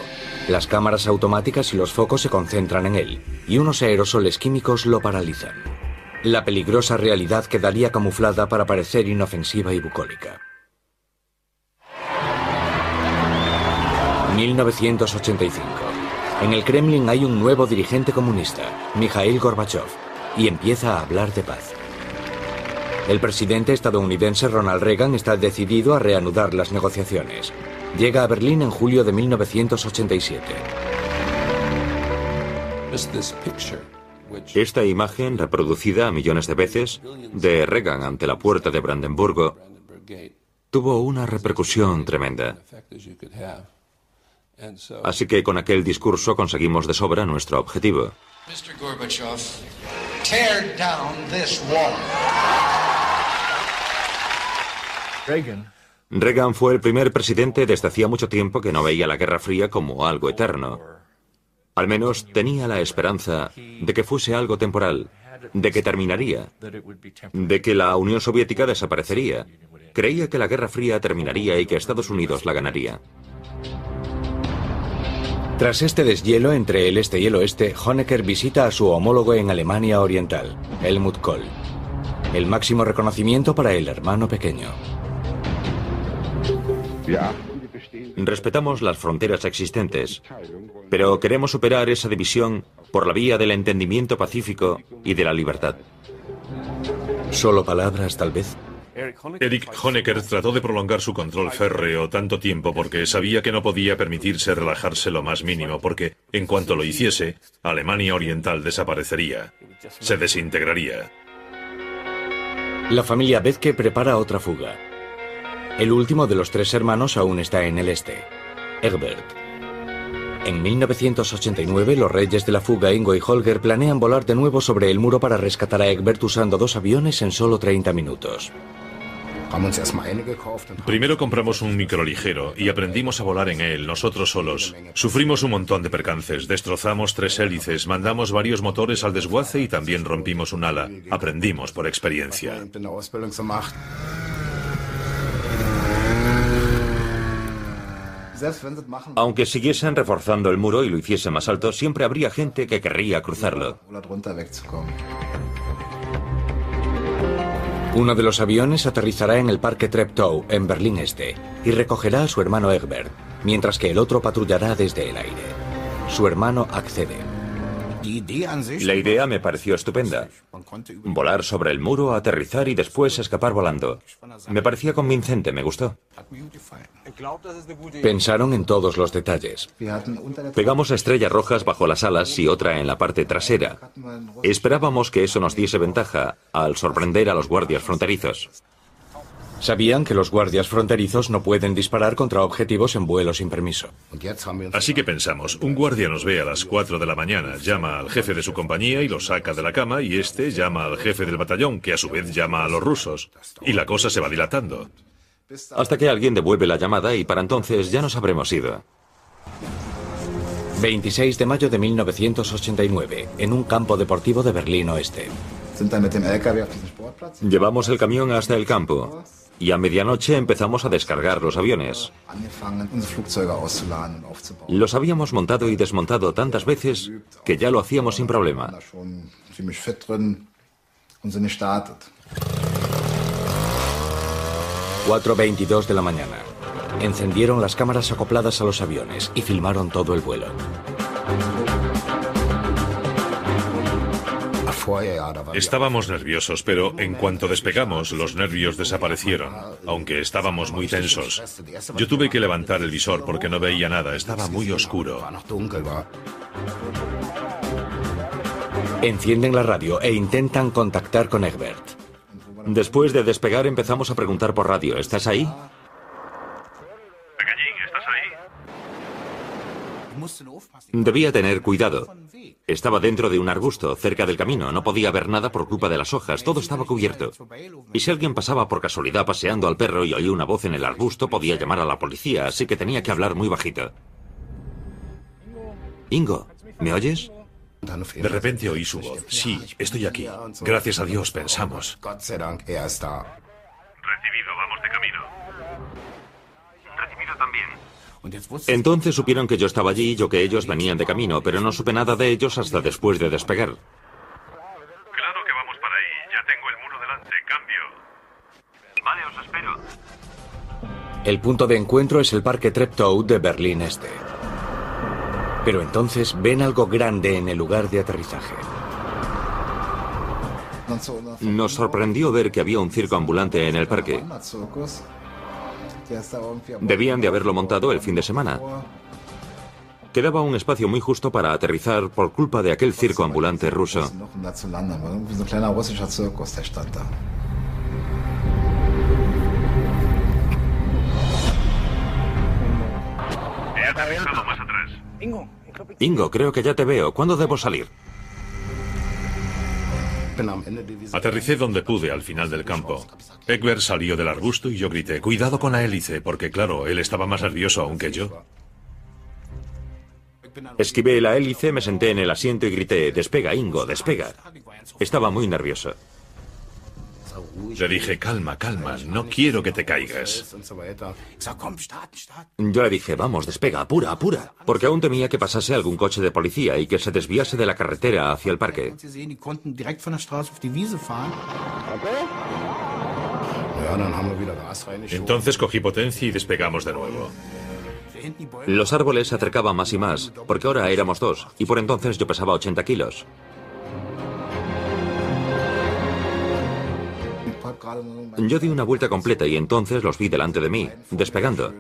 Las cámaras automáticas y los focos se concentran en él, y unos aerosoles químicos lo paralizan. La peligrosa realidad quedaría camuflada para parecer inofensiva y bucólica. 1985. En el Kremlin hay un nuevo dirigente comunista, Mikhail Gorbachev, y empieza a hablar de paz. El presidente estadounidense Ronald Reagan está decidido a reanudar las negociaciones. Llega a Berlín en julio de 1987. Esta imagen, reproducida millones de veces, de Reagan ante la puerta de Brandenburgo, tuvo una repercusión tremenda. Así que con aquel discurso conseguimos de sobra nuestro objetivo. Mr. Gorbachev, tear down this wall. Reagan. Reagan fue el primer presidente desde hacía mucho tiempo que no veía la Guerra Fría como algo eterno. Al menos tenía la esperanza de que fuese algo temporal, de que terminaría, de que la Unión Soviética desaparecería. Creía que la Guerra Fría terminaría y que Estados Unidos la ganaría. Tras este deshielo entre el este y el oeste, Honecker visita a su homólogo en Alemania Oriental, Helmut Kohl. El máximo reconocimiento para el hermano pequeño. Respetamos las fronteras existentes, pero queremos superar esa división por la vía del entendimiento pacífico y de la libertad. ¿Solo palabras, tal vez? Eric Honecker trató de prolongar su control férreo tanto tiempo porque sabía que no podía permitirse relajarse lo más mínimo, porque en cuanto lo hiciese, Alemania Oriental desaparecería, se desintegraría. La familia Bethke prepara otra fuga. El último de los tres hermanos aún está en el este, Egbert. En 1989, los reyes de la fuga Ingo y Holger planean volar de nuevo sobre el muro para rescatar a Egbert usando dos aviones en solo 30 minutos. Primero compramos un microligero y aprendimos a volar en él, nosotros solos. Sufrimos un montón de percances, destrozamos tres hélices, mandamos varios motores al desguace y también rompimos un ala. Aprendimos por experiencia. Aunque siguiesen reforzando el muro y lo hiciese más alto, siempre habría gente que querría cruzarlo. Uno de los aviones aterrizará en el Parque Treptow, en Berlín Este, y recogerá a su hermano Egbert, mientras que el otro patrullará desde el aire. Su hermano accede. La idea me pareció estupenda. Volar sobre el muro, aterrizar y después escapar volando. Me parecía convincente, me gustó. Pensaron en todos los detalles. Pegamos estrellas rojas bajo las alas y otra en la parte trasera. Esperábamos que eso nos diese ventaja al sorprender a los guardias fronterizos. Sabían que los guardias fronterizos no pueden disparar contra objetivos en vuelo sin permiso. Así que pensamos, un guardia nos ve a las 4 de la mañana, llama al jefe de su compañía y lo saca de la cama y este llama al jefe del batallón, que a su vez llama a los rusos. Y la cosa se va dilatando. Hasta que alguien devuelve la llamada y para entonces ya nos habremos ido. 26 de mayo de 1989, en un campo deportivo de Berlín Oeste. Llevamos el camión hasta el campo y a medianoche empezamos a descargar los aviones. Los habíamos montado y desmontado tantas veces que ya lo hacíamos sin problema. 4.22 de la mañana. Encendieron las cámaras acopladas a los aviones y filmaron todo el vuelo. Estábamos nerviosos, pero en cuanto despegamos, los nervios desaparecieron, aunque estábamos muy tensos. Yo tuve que levantar el visor porque no veía nada, estaba muy oscuro. Encienden la radio e intentan contactar con Egbert. Después de despegar empezamos a preguntar por radio, ¿estás ahí? Debía tener cuidado. Estaba dentro de un arbusto, cerca del camino. No podía ver nada por culpa de las hojas. Todo estaba cubierto. Y si alguien pasaba por casualidad paseando al perro y oía una voz en el arbusto, podía llamar a la policía, así que tenía que hablar muy bajito. Ingo, ¿me oyes? De repente oí su voz. Sí, estoy aquí. Gracias a Dios, pensamos. Recibido, vamos de camino. Recibido también. Entonces supieron que yo estaba allí y yo que ellos venían de camino, pero no supe nada de ellos hasta después de despegar. Claro que vamos para ahí. Ya tengo el muro delante. Cambio. Vale, os espero. El punto de encuentro es el Parque Treptow de Berlín Este. Pero entonces ven algo grande en el lugar de aterrizaje. Nos sorprendió ver que había un circo ambulante en el parque. Debían de haberlo montado el fin de semana. Quedaba un espacio muy justo para aterrizar por culpa de aquel circo ambulante ruso. He aterrizado más atrás. Ingo, creo que ya te veo. ¿Cuándo debo salir? Aterricé donde pude al final del campo. Egbert salió del arbusto y yo grité, cuidado con la hélice, porque claro, él estaba más nervioso aún que yo. Esquivé la hélice, me senté en el asiento y grité, despega, Ingo, despega. Estaba muy nervioso. Le dije, calma, calma, no quiero que te caigas. Yo le dije, vamos, despega, apura, apura. Porque aún temía que pasase algún coche de policía y que se desviase de la carretera hacia el parque. Entonces cogí potencia y despegamos de nuevo. Los árboles se acercaban más y más, porque ahora éramos dos, y por entonces yo pesaba 80 kilos. Yo di una vuelta completa y entonces los vi delante de mí, despegando.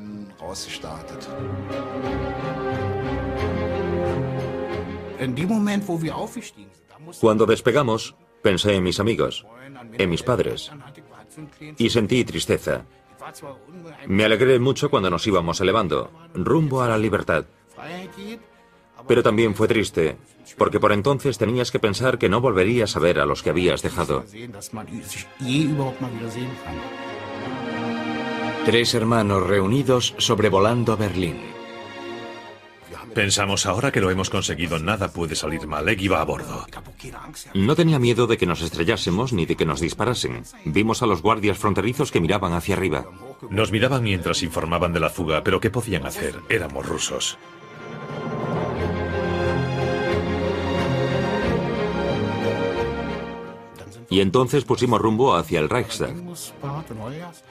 Cuando despegamos, pensé en mis amigos, en mis padres, y sentí tristeza. Me alegré mucho cuando nos íbamos elevando, rumbo a la libertad. Pero también fue triste, porque por entonces tenías que pensar que no volverías a ver a los que habías dejado. Tres hermanos reunidos sobrevolando Berlín. Pensamos ahora que lo hemos conseguido, nada puede salir mal. Egg iba a bordo. No tenía miedo de que nos estrellásemos ni de que nos disparasen. Vimos a los guardias fronterizos que miraban hacia arriba. Nos miraban mientras informaban de la fuga, pero ¿qué podían hacer? Éramos rusos. Y entonces pusimos rumbo hacia el Reichstag.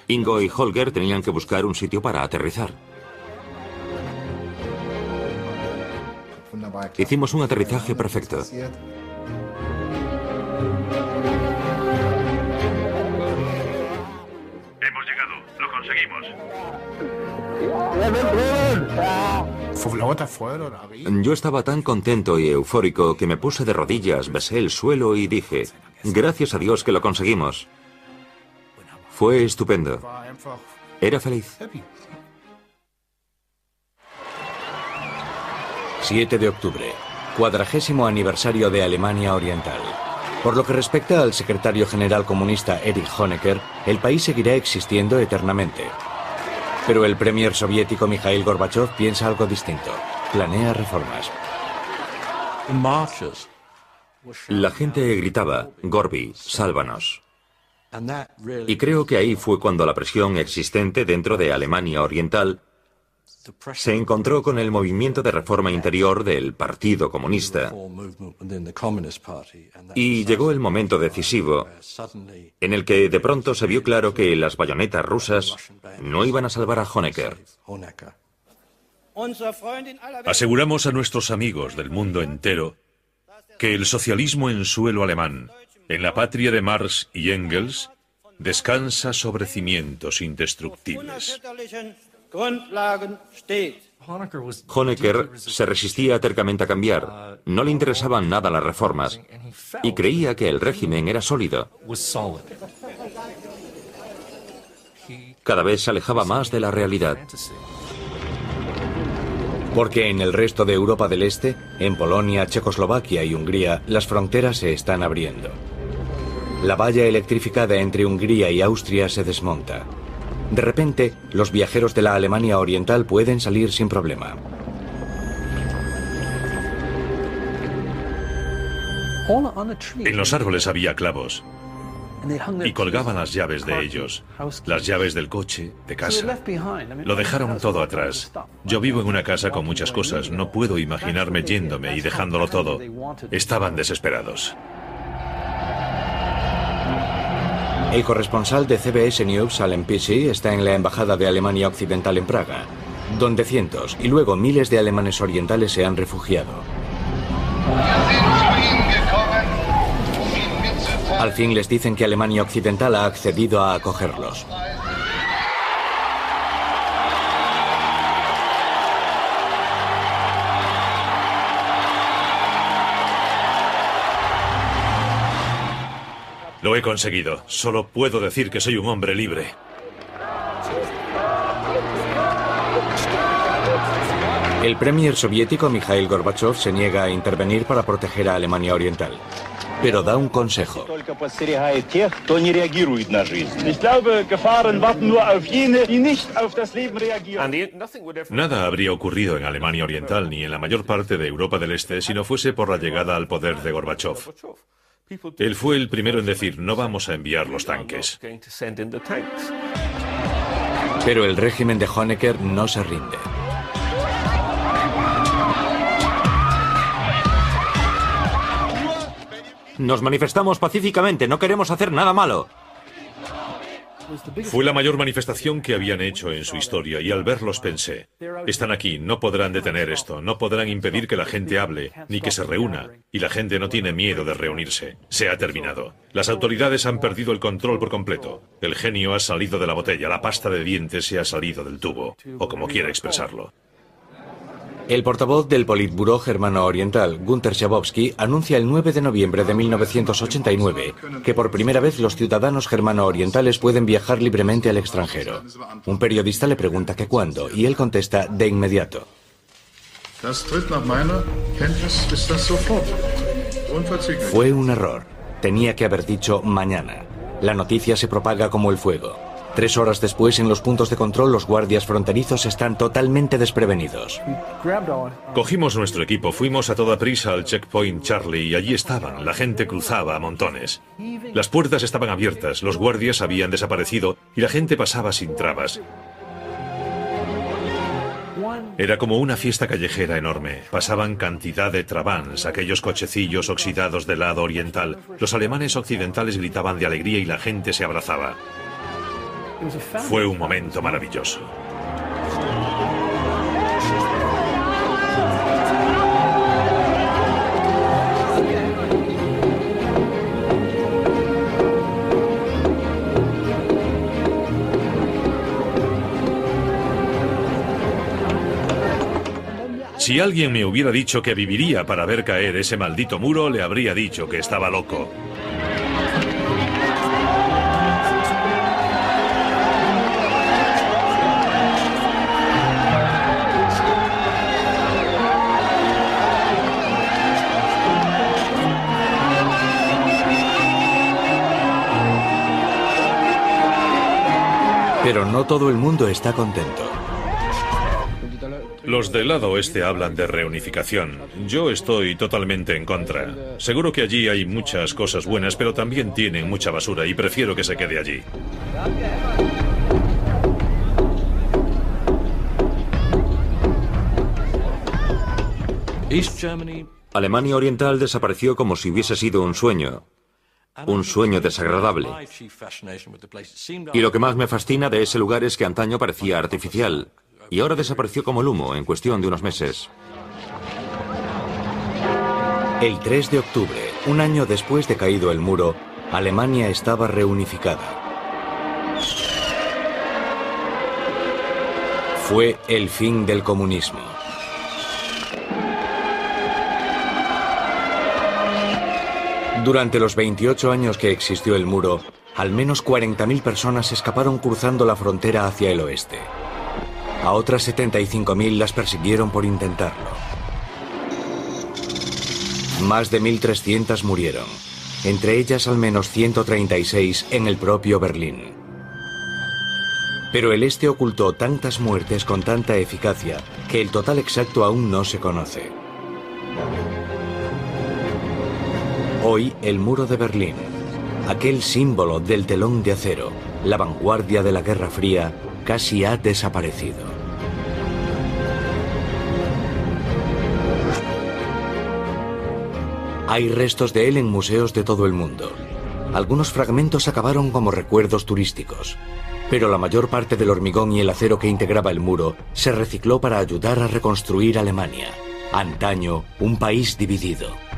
Ingo y Holger tenían que buscar un sitio para aterrizar. Hicimos un aterrizaje perfecto. Hemos llegado, lo conseguimos. Yo estaba tan contento y eufórico que me puse de rodillas, besé el suelo y dije, gracias a Dios que lo conseguimos. Fue estupendo. Era feliz. 7 de octubre, cuadragésimo aniversario de Alemania Oriental. Por lo que respecta al secretario general comunista Erich Honecker, el país seguirá existiendo eternamente. Pero el premier soviético Mikhail Gorbachev piensa algo distinto. Planea reformas. La gente gritaba, Gorby, sálvanos. Y creo que ahí fue cuando la presión existente dentro de Alemania Oriental se encontró con el movimiento de reforma interior del Partido Comunista y llegó el momento decisivo en el que de pronto se vio claro que las bayonetas rusas no iban a salvar a Honecker. Aseguramos a nuestros amigos del mundo entero que el socialismo en suelo alemán, en la patria de Marx y Engels, descansa sobre cimientos indestructibles. Honecker se resistía tercamente a cambiar, no le interesaban nada las reformas y creía que el régimen era sólido. Cada vez se alejaba más de la realidad. Porque en el resto de Europa del Este, en Polonia, Checoslovaquia y Hungría, las fronteras se están abriendo. La valla electrificada entre Hungría y Austria se desmonta. De repente, los viajeros de la Alemania Oriental pueden salir sin problema. En los árboles había clavos y colgaban las llaves de ellos, las llaves del coche, de casa. Lo dejaron todo atrás. Yo vivo en una casa con muchas cosas, no puedo imaginarme yéndome y dejándolo todo. Estaban desesperados. El corresponsal de CBS News, Alan Pisi, está en la Embajada de Alemania Occidental en Praga, donde cientos y luego miles de alemanes orientales se han refugiado. Al fin les dicen que Alemania Occidental ha accedido a acogerlos. Lo he conseguido. Solo puedo decir que soy un hombre libre. El premier soviético Mikhail Gorbachev se niega a intervenir para proteger a Alemania Oriental, pero da un consejo. Nada habría ocurrido en Alemania Oriental ni en la mayor parte de Europa del Este si no fuese por la llegada al poder de Gorbachev. Él fue el primero en decir, no vamos a enviar los tanques. Pero el régimen de Honecker no se rinde. Nos manifestamos pacíficamente, no queremos hacer nada malo. Fue la mayor manifestación que habían hecho en su historia y al verlos pensé, están aquí, no podrán detener esto, no podrán impedir que la gente hable, ni que se reúna, y la gente no tiene miedo de reunirse. Se ha terminado. Las autoridades han perdido el control por completo. El genio ha salido de la botella, la pasta de dientes se ha salido del tubo, o como quiera expresarlo. El portavoz del Politburo germano oriental, Gunther Schabowski, anuncia el 9 de noviembre de 1989 que por primera vez los ciudadanos germano orientales pueden viajar libremente al extranjero. Un periodista le pregunta que cuándo y él contesta de inmediato. Fue un error. Tenía que haber dicho mañana. La noticia se propaga como el fuego. Tres horas después, en los puntos de control, los guardias fronterizos están totalmente desprevenidos. Cogimos nuestro equipo, fuimos a toda prisa al checkpoint Charlie y allí estaban. La gente cruzaba a montones. Las puertas estaban abiertas, los guardias habían desaparecido y la gente pasaba sin trabas. Era como una fiesta callejera enorme. Pasaban cantidad de trabans, aquellos cochecillos oxidados del lado oriental. Los alemanes occidentales gritaban de alegría y la gente se abrazaba. Fue un momento maravilloso. Si alguien me hubiera dicho que viviría para ver caer ese maldito muro, le habría dicho que estaba loco. Pero no todo el mundo está contento. Los del lado oeste hablan de reunificación. Yo estoy totalmente en contra. Seguro que allí hay muchas cosas buenas, pero también tienen mucha basura y prefiero que se quede allí. Alemania Oriental desapareció como si hubiese sido un sueño, un sueño desagradable. Y lo que más me fascina de ese lugar es que antaño parecía artificial, y ahora desapareció como el humo en cuestión de unos meses. El 3 de octubre, un año después de caído el muro, Alemania estaba reunificada. Fue el fin del comunismo. Durante los 28 años que existió el muro, al menos 40.000 personas escaparon cruzando la frontera hacia el oeste. A otras 75.000 las persiguieron por intentarlo. Más de 1.300 murieron, entre ellas al menos 136 en el propio Berlín. Pero el este ocultó tantas muertes con tanta eficacia que el total exacto aún no se conoce. Hoy el muro de Berlín, aquel símbolo del telón de acero, la vanguardia de la Guerra Fría, casi ha desaparecido. Hay restos de él en museos de todo el mundo. Algunos fragmentos acabaron como recuerdos turísticos, pero la mayor parte del hormigón y el acero que integraba el muro se recicló para ayudar a reconstruir Alemania, antaño un país dividido.